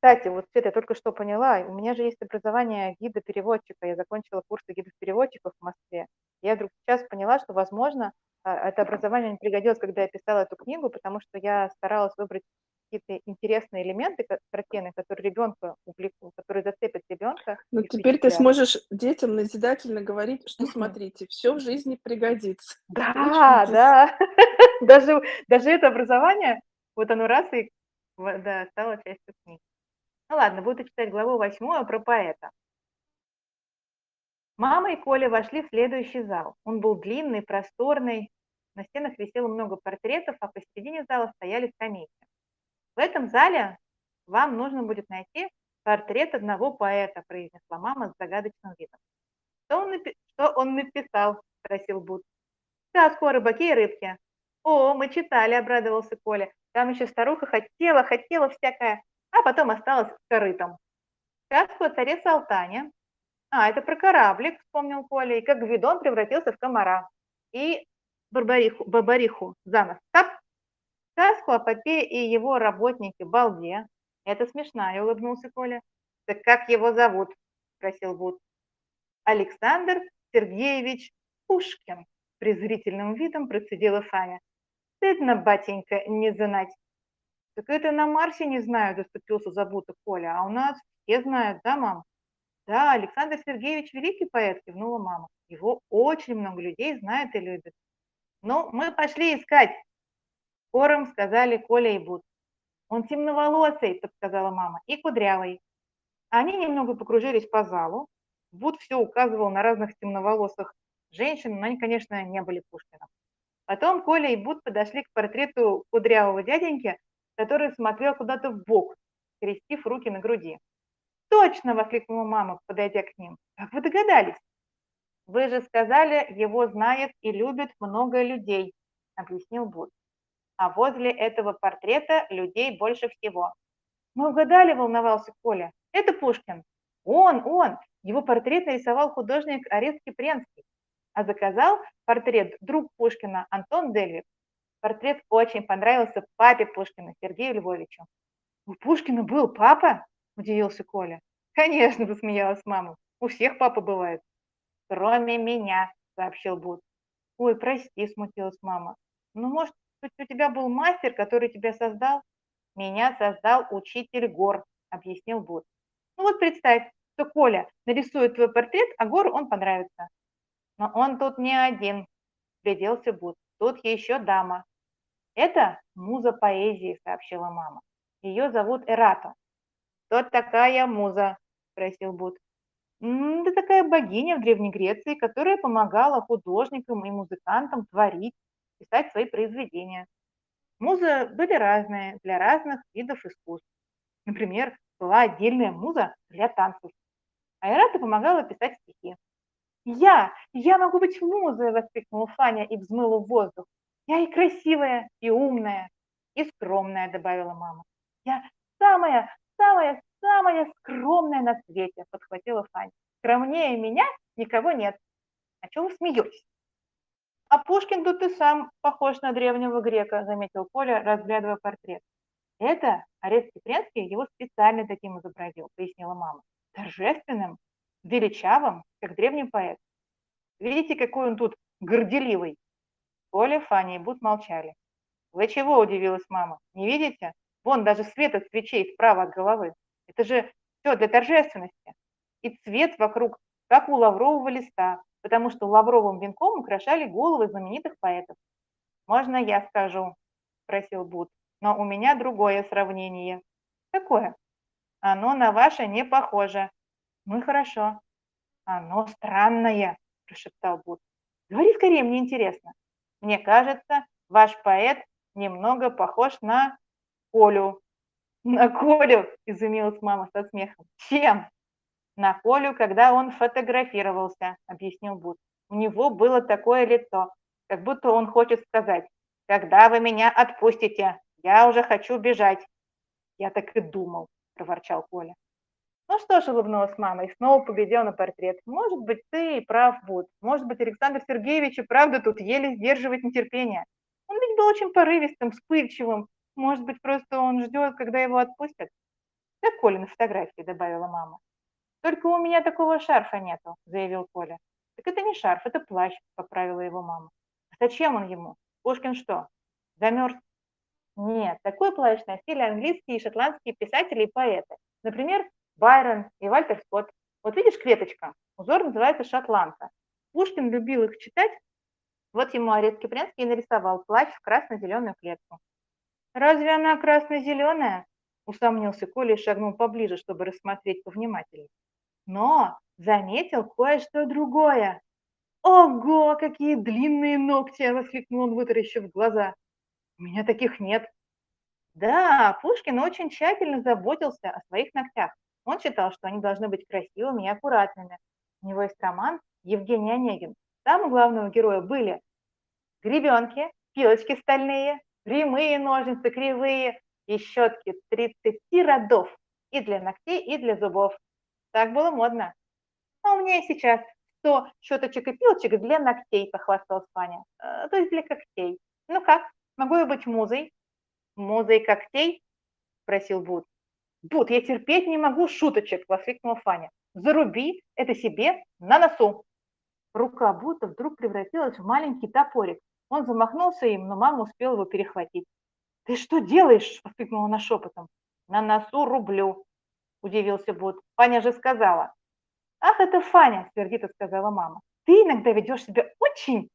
кстати, вот, Света, я только что поняла, у меня же есть образование гида-переводчика. Я закончила курсы гидов-переводчиков в Москве. Я вдруг сейчас поняла, что, возможно, это образование мне пригодилось, когда я писала эту книгу, потому что я старалась выбрать какие-то интересные элементы ка картины, которые ребёнка увлекут, которые зацепят ребенка Ну, теперь ты сможешь детям назидательно говорить, что смотрите, всё в жизни пригодится. <laughs> Да, да, <laughs> даже даже это образование, вот оно раз и да, стало частью книги. Ну ладно, буду читать главу 8 про поэта. Мама и Коля вошли в следующий зал. Он был длинный, просторный, на стенах висело много портретов, а посередине зала стояли скамейки. В этом зале вам нужно будет найти портрет одного поэта, произнесла мама с загадочным видом. Что он, напи- что он написал? спросил Бут. Сказку о рыбаке и рыбке. О, мы читали, обрадовался Коля. Там еще старуха хотела, хотела всякое, а потом осталась корытом. Сказку о царе Салтане. А, это про кораблик, вспомнил Коля, и как Гвидон превратился в комара. И Барбариху, Бабариху за нос. Тап! Сказку о Попе и его работнике Балде. Это смешная, улыбнулся Коля. Так как его зовут? Спросил Бут. Александр Сергеевич Пушкин. Презрительным видом процедила Фаня. Стыдно, батенька, не знать. Так это на Марсе не знаю, заступился за Бута Коля, а у нас все знают, да, мам? Да, Александр Сергеевич великий поэт, кивнула мама. Его очень много людей знает и любит. Ну, мы пошли искать, хором сказали Коля и Бут. Он темноволосый, подсказала мама, и кудрявый. Они немного покружились по залу. Бут все указывал на разных темноволосых женщин, но они, конечно, не были Пушкиным. Потом Коля и Бут подошли к портрету кудрявого дяденьки, который смотрел куда-то в бок, скрестив руки на груди. «Точно!» – воскликнула мама, подойдя к ним. «Как вы догадались?» «Вы же сказали, его знает и любит много людей», – объяснил Бут. «А возле этого портрета людей больше всего». «Мы угадали», – волновался Коля. «Это Пушкин». «Он, он! Его портрет нарисовал художник Арест Кипренский, а заказал портрет друг Пушкина Антон Дельвик. Портрет очень понравился папе Пушкина Сергею Львовичу. «У Пушкина был папа?» – удивился Коля. «Конечно», – засмеялась мама. «У всех папа бывает». «Кроме меня», – сообщил Бут. «Ой, прости», – смутилась мама. «Ну, может, у тебя был мастер, который тебя создал?» «Меня создал учитель Гор», – объяснил Бут. «Ну вот представь, что Коля нарисует твой портрет, а Гору он понравится». «Но он тут не один», – гляделся Бут. «Тут еще дама». «Это муза поэзии», – сообщила мама. «Ее зовут Эрата». «Кто такая муза?» – спросил Бут. Это такая богиня в Древней Греции, которая помогала художникам и музыкантам творить, писать свои произведения. Музы были разные для разных видов искусств. Например, была отдельная муза для танцев. А Ирата помогала писать стихи. «Я! Я могу быть музой!» – воскликнула Фаня и взмыла в воздух. «Я и красивая, и умная, и скромная», – добавила мама. «Я самая, самая, самая скромная на свете», – подхватила Фаня. «Скромнее меня никого нет. А чего вы смеетесь?» «А Пушкин тут и сам похож на древнего грека», – заметил Коля, разглядывая портрет. «Это Арест Кипренский его специально таким изобразил», – пояснила мама. «Торжественным, величавым, как древний поэт. Видите, какой он тут горделивый?» Коля, Фаня и Бут молчали. «Вы чего?» – удивилась мама. «Не видите? Вон даже свет от свечей справа от головы. Это же все для торжественности. И цвет вокруг, как у лаврового листа, потому что лавровым венком украшали головы знаменитых поэтов. «Можно я скажу?» – спросил Бут. «Но у меня другое сравнение». «Какое?» «Оно на ваше не похоже». «Ну и хорошо». «Оно странное», – прошептал Бут. «Говори скорее, мне интересно». «Мне кажется, ваш поэт немного похож на Колю». «На Колю?» – изумилась мама со смехом. «Чем?» «На Колю, когда он фотографировался», – объяснил Бут. «У него было такое лицо, как будто он хочет сказать, «Когда вы меня отпустите? Я уже хочу бежать». «Я так и думал», – проворчал Коля. «Ну что ж», – улыбнулась мама и снова на портрет. «Может быть, ты и прав, Бут. Может быть, Александр Сергеевич и правда тут еле сдерживает нетерпение. Он ведь был очень порывистым, вспыльчивым. Может быть, просто он ждет, когда его отпустят?» «Как Коля на фотографии», – добавила мама. «Только у меня такого шарфа нету», – заявил Коля. «Так это не шарф, это плащ», – поправила его мама. «А зачем он ему? Пушкин что, замерз?» «Нет, такой плащ носили английские и шотландские писатели и поэты. Например, Байрон и Вальтер Скотт. Вот видишь, клеточка, узор называется шотландка. Пушкин любил их читать, вот ему Орец Кипренский и нарисовал плащ в красно-зеленую клетку. «Разве она красно-зеленая?» – усомнился Коля и шагнул поближе, чтобы рассмотреть повнимательнее. Но заметил кое-что другое. «Ого, какие длинные ногти!» – воскликнул он, вытаращив глаза. «У меня таких нет». Да, Пушкин очень тщательно заботился о своих ногтях. Он считал, что они должны быть красивыми и аккуратными. У него есть роман «Евгений Онегин». Там у главного героя были гребенки, пилочки стальные, прямые ножницы, кривые и щетки 30 родов и для ногтей, и для зубов. Так было модно. А у меня сейчас 100 щеточек и пилочек для ногтей, похвасталась Ваня. Э, то есть для когтей. Ну как, могу я быть музой? Музой когтей? Спросил Бут. Бут, я терпеть не могу шуточек, воскликнула Фаня. Заруби это себе на носу. Рука Бута вдруг превратилась в маленький топорик. Он замахнулся им, но мама успела его перехватить. «Ты что делаешь?» – воскликнула она шепотом. «На носу рублю», – удивился Бут. «Фаня же сказала». «Ах, это Фаня!» – сердито сказала мама. «Ты иногда ведешь себя очень...»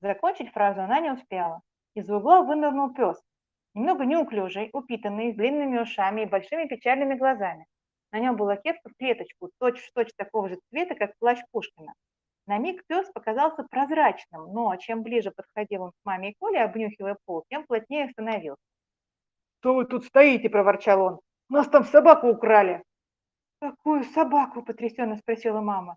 Закончить фразу она не успела. Из угла вынырнул пес. Немного неуклюжий, упитанный, с длинными ушами и большими печальными глазами. На нем была кепка в клеточку, точь-в-точь точь такого же цвета, как плащ Пушкина. На миг пес показался прозрачным, но чем ближе подходил он к маме и Коле, обнюхивая пол, тем плотнее становился. «Что вы тут стоите?» – проворчал он. «Нас там собаку украли!» «Какую собаку?» – потрясенно спросила мама.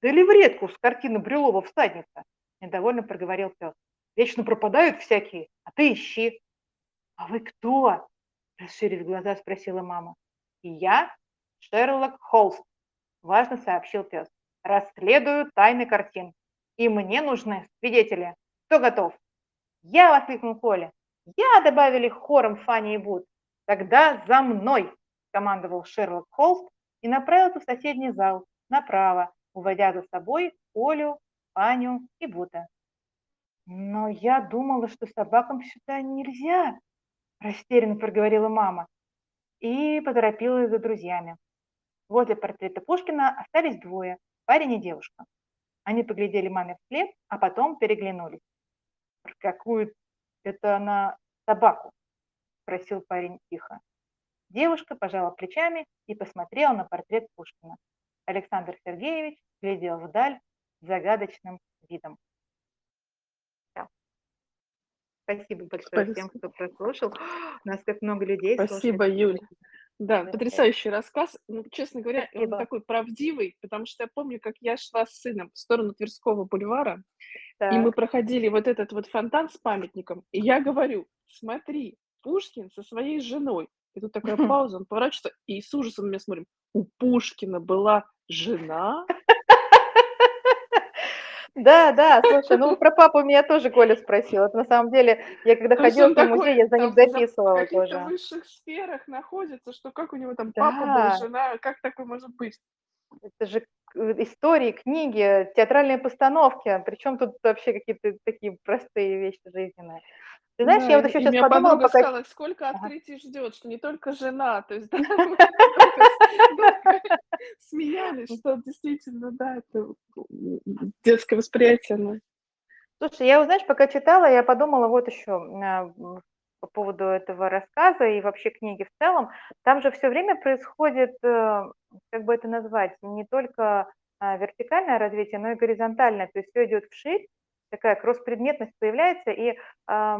«Да левретку с картины Брюлова «Всадница», – недовольно проговорил пес. «Вечно пропадают всякие, а ты ищи». «А вы кто?» – расширив глаза, спросила мама. «И я Шерлок Холст», – важно сообщил пес расследую тайны картин. И мне нужны свидетели. Кто готов? Я, воскликнул Коля. Я, добавили хором Фанни и Бут. Тогда за мной, командовал Шерлок Холст и направился в соседний зал, направо, уводя за собой Колю, Фаню и Бута. «Но я думала, что собакам сюда нельзя», – растерянно проговорила мама и поторопилась за друзьями. Возле портрета Пушкина остались двое парень и девушка. Они поглядели маме вслед, а потом переглянулись. «Какую это она собаку?» – спросил парень тихо. Девушка пожала плечами и посмотрела на портрет Пушкина. Александр Сергеевич глядел вдаль загадочным видом. Спасибо большое Спасибо. всем, кто прослушал. У <gasps> нас так много людей. Спасибо, слушает. Юль. Да, потрясающий рассказ. Ну, честно говоря, он такой правдивый, потому что я помню, как я шла с сыном в сторону Тверского бульвара, и мы проходили вот этот вот фонтан с памятником, и я говорю: "Смотри, Пушкин со своей женой". И тут такая <laughs> пауза, он поворачивается и с ужасом на меня смотрит. У Пушкина была жена? <laughs> Да, да, <laughs> слушай, ну про папу меня тоже Коля спросил. Это на самом деле, я когда То ходила в музей, я за ним записывала тоже. В высших сферах находится, что как у него там да. папа был, жена, как такое может быть? Это же истории, книги, театральные постановки. Причем тут вообще какие-то такие простые вещи жизненные. Ты знаешь, да, я вот еще сейчас подумала, пока... сказала, сколько открытий ага. ждет, что не только жена, то есть да, <laughs> <laughs> смеялись, что действительно, да, это детское восприятие. Но... Слушай, я, знаешь, пока читала, я подумала вот еще а, по поводу этого рассказа и вообще книги в целом. Там же все время происходит, э, как бы это назвать, не только а, вертикальное развитие, но и горизонтальное, то есть все идет вширь, такая кросс-предметность появляется, и э,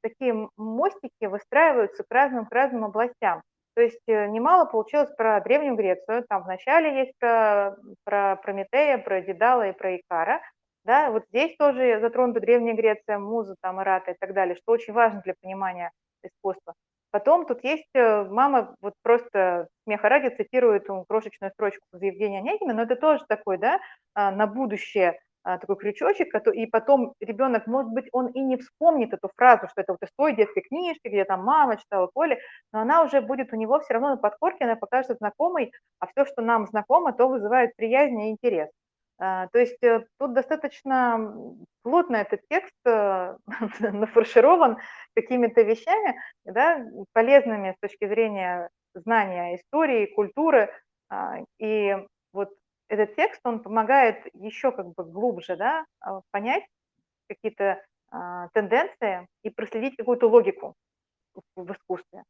такие мостики выстраиваются к разным, к разным областям. То есть э, немало получилось про Древнюю Грецию, там вначале есть про, про Прометея, про Дедала и про Икара, да, вот здесь тоже затронута Древняя Греция, Муза, там, Ирата и так далее, что очень важно для понимания искусства. Потом тут есть, э, мама вот просто смеха ради цитирует крошечную строчку из Евгения Онегина, но это тоже такой, да, а, на будущее такой крючочек, и потом ребенок, может быть, он и не вспомнит эту фразу, что это вот из той детской книжки, где там мама читала Коле, но она уже будет у него все равно на подкорке, она покажется знакомой, а все, что нам знакомо, то вызывает приязнь и интерес. А, то есть э, тут достаточно плотно этот текст э, <laughs> нафарширован какими-то вещами, да, полезными с точки зрения знания истории, культуры. А, и вот этот текст, он помогает еще как бы глубже да, а, понять какие-то тенденции и проследить какую-то логику в искусстве.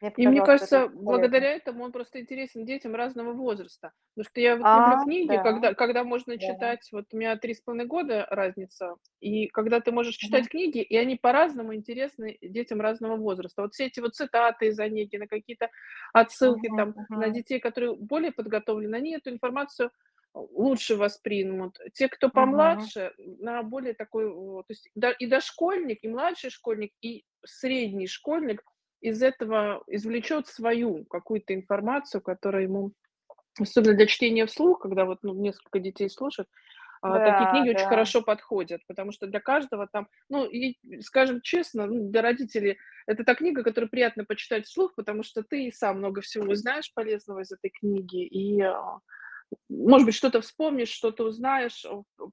Мне И мне кажется, благодаря этому он просто интересен детям разного возраста. Потому что я вот люблю А, книги, да, когда, когда можно да. читать, вот у меня три с половиной года разница, и когда ты можешь читать книги, и они по-разному интересны детям разного возраста. Вот все эти вот цитаты из Онегина, какие-то отсылки Мгм, там на мгм, детей, которые более подготовлены, они эту информацию лучше воспримут. Те, кто помладше, на более такой, то есть да, и дошкольник, и младший школьник, и средний школьник из этого извлечет свою какую-то информацию, которая ему, особенно для чтения вслух, когда вот ну, несколько детей слушают, а, такие Да, книги очень да. хорошо подходят, потому что для каждого там, ну, и, скажем честно, ну, для родителей это та книга, которую приятно почитать вслух, потому что ты и сам много всего знаешь полезного из этой книги, и, а, может быть, что-то вспомнишь, что-то узнаешь,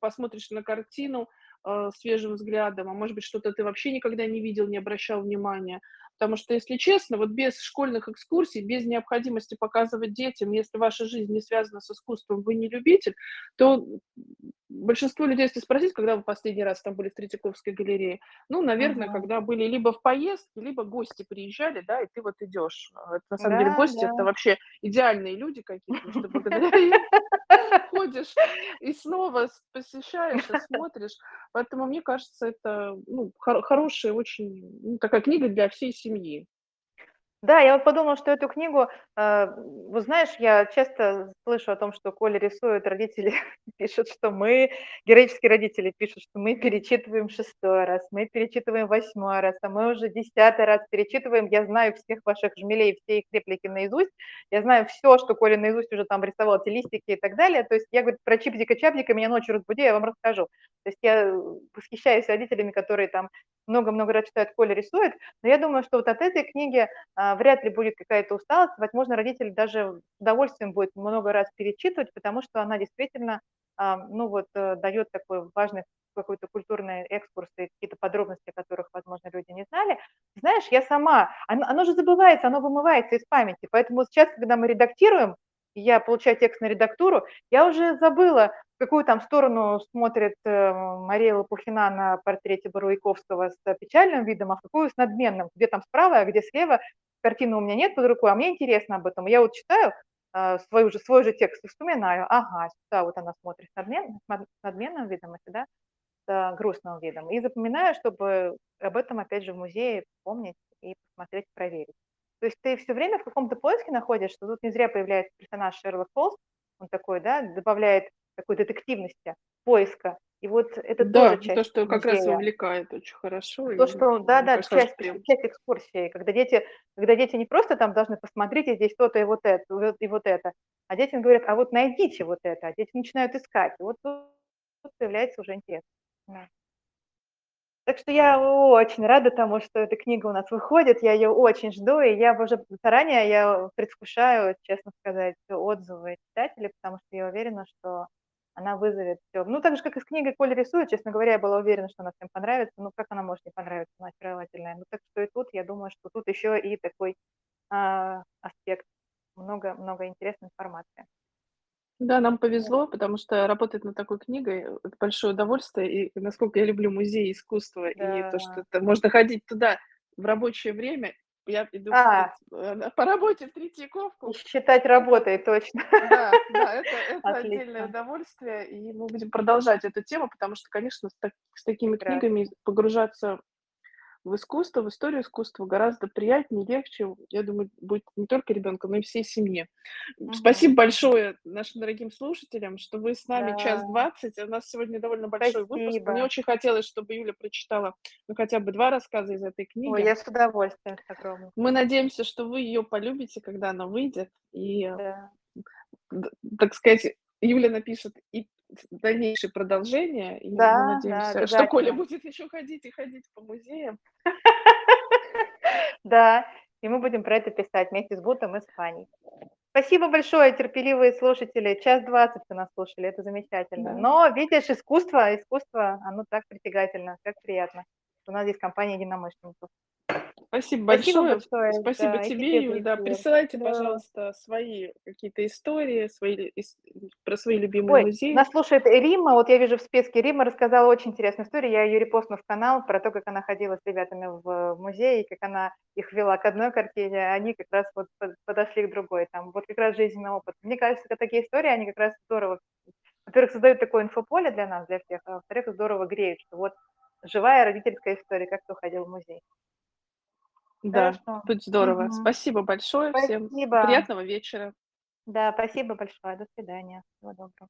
посмотришь на картину э, свежим взглядом, а может быть, что-то ты вообще никогда не видел, не обращал внимания. Потому что, если честно, вот без школьных экскурсий, без необходимости показывать детям, если ваша жизнь не связана с искусством, вы не любитель, то большинство людей, если спросить, когда вы последний раз там были в Третьяковской галерее, ну, наверное, Мгм. когда были либо в поездке, либо гости приезжали, да, и ты вот идешь. Это, на самом деле Да, гости– да. это вообще идеальные люди какие-то, что <laughs> благодаря им ходишь и снова посещаешь и смотришь. Поэтому мне кажется, это, ну, хоро хорошая очень, ну, такая книга для всей семьи. Да, я вот подумала, что эту книгу, э, вот знаешь, я часто слышу о том, что Коля рисует, родители <laughs> пишут, что мы, героические родители пишут, что мы перечитываем шестой раз, мы перечитываем восьмой раз, а мы уже десятый раз перечитываем. Я знаю всех ваших жмелей, все их реплики наизусть. Я знаю все, что Коля наизусть уже там рисовал, эти листики и так далее. То есть я, говорю, про чипзика-чапзика меня ночью разбуди, я вам расскажу. То есть я э, восхищаюсь родителями, которые там много-много раз читают, Коля рисует. Но я думаю, что вот от этой книги а, вряд ли будет какая-то усталость. Возможно, родитель даже с удовольствием будет много раз перечитывать, потому что она действительно, а, ну вот, э, дает такой важный какой-то культурный экскурс и какие-то подробности, о которых, возможно, люди не знали. Знаешь, я сама, оно, оно же забывается, оно вымывается из памяти, поэтому сейчас, когда мы редактируем, я получаю текст на редактуру, я уже забыла, в какую там сторону смотрит э, Мария Лопухина на портрете Боровиковского с печальным видом, а в какую с надменным, где там справа, а где слева, картины у меня нет под рукой, а мне интересно об этом. Я вот читаю э, свой, же, свой же текст и вспоминаю, ага, сюда вот она смотрит с, надмен, с надменным видом, а сюда с э, грустным видом. И запоминаю, чтобы об этом, опять же, в музее помнить и посмотреть, проверить. То есть ты все время в каком-то поиске находишься, тут не зря появляется персонаж Шерлок Холмс, он такой, да, добавляет такой детективности, поиска. И вот это тоже Да, часть то, что как раз музея. вовлекает очень хорошо, То, и что да-да, кажется, часть прям часть экскурсии, когда дети когда дети не просто там должны: "Посмотрите, здесь то-то и вот это, и вот это", а детям говорят: "А вот найдите вот это". А дети начинают искать. И вот тут появляется уже интерес. Да. Так что я очень рада тому, что эта книга у нас выходит. Я ее очень жду, и я уже заранее я предвкушаю, честно сказать, отзывы читателей, потому что я уверена, что она вызовет всё. Ну, так же, как и с книгой "Коля рисует", честно говоря, я была уверена, что она всем понравится. Ну, как она может не понравиться, она очаровательная. Ну, так что и тут, я думаю, что тут еще и такой, а, аспект. Много много интересной информации. Да, нам повезло, потому что работать над такой книгой- это большое удовольствие. И насколько я люблю музей искусства и то, что Да. это можно ходить туда в рабочее время. Я иду А, э, по работе в Третьяковку. считать работой, точно. да, да, это <laughs> это отдельное удовольствие, и мы будем продолжать эту тему, потому что, конечно, с так с такими книгами прекрасно. погружаться в искусство, в историю искусства гораздо приятнее, легче. Я думаю, будет не только ребенку, но и всей семье. Мгм, Спасибо большое нашим дорогим слушателям, что вы с нами час Да, 20. У нас сегодня довольно большой выпуск. Мне спасибо. очень хотелось, чтобы Юля прочитала, ну, хотя бы 2 рассказа из этой Ой, книги. я с удовольствием, с Мы надеемся, что вы ее полюбите, когда она выйдет. И, Да, так сказать, Юля напишет и дальнейшее продолжение, и мы да, да, надеемся, что Коля будет еще ходить и ходить по музеям. <laughs> Да, и мы будем про это писать вместе с Бутом и с Фаней. Спасибо большое, терпеливые слушатели. Час 20 вы нас слушали, это замечательно. Да. Но, видишь, искусство, искусство, оно так притягательно, как приятно. У нас здесь компания единомышленников. Спасибо Спасибо большое. большое, Спасибо да, тебе. Да, присылайте, Да. пожалуйста, свои какие-то истории, свои про свои любимые Ой, музеи. нас слушает Римма, вот я вижу в списке, Римма рассказала очень интересную историю, я ее репостну в канал про то, как она ходила с ребятами в музей, и как она их вела к одной картине, а они как раз вот под подошли к другой. Там вот как раз жизненный опыт. Мне кажется, это такие истории, они как раз здорово, во-первых, создают такое инфополе для нас, для всех, а во-вторых, здорово греют, что вот живая родительская история, как кто ходил в музей. Да, Хорошо. будет здорово. Мгм. Спасибо большое всем. Спасибо. Приятного вечера. Да, спасибо большое. До свидания. Всего доброго.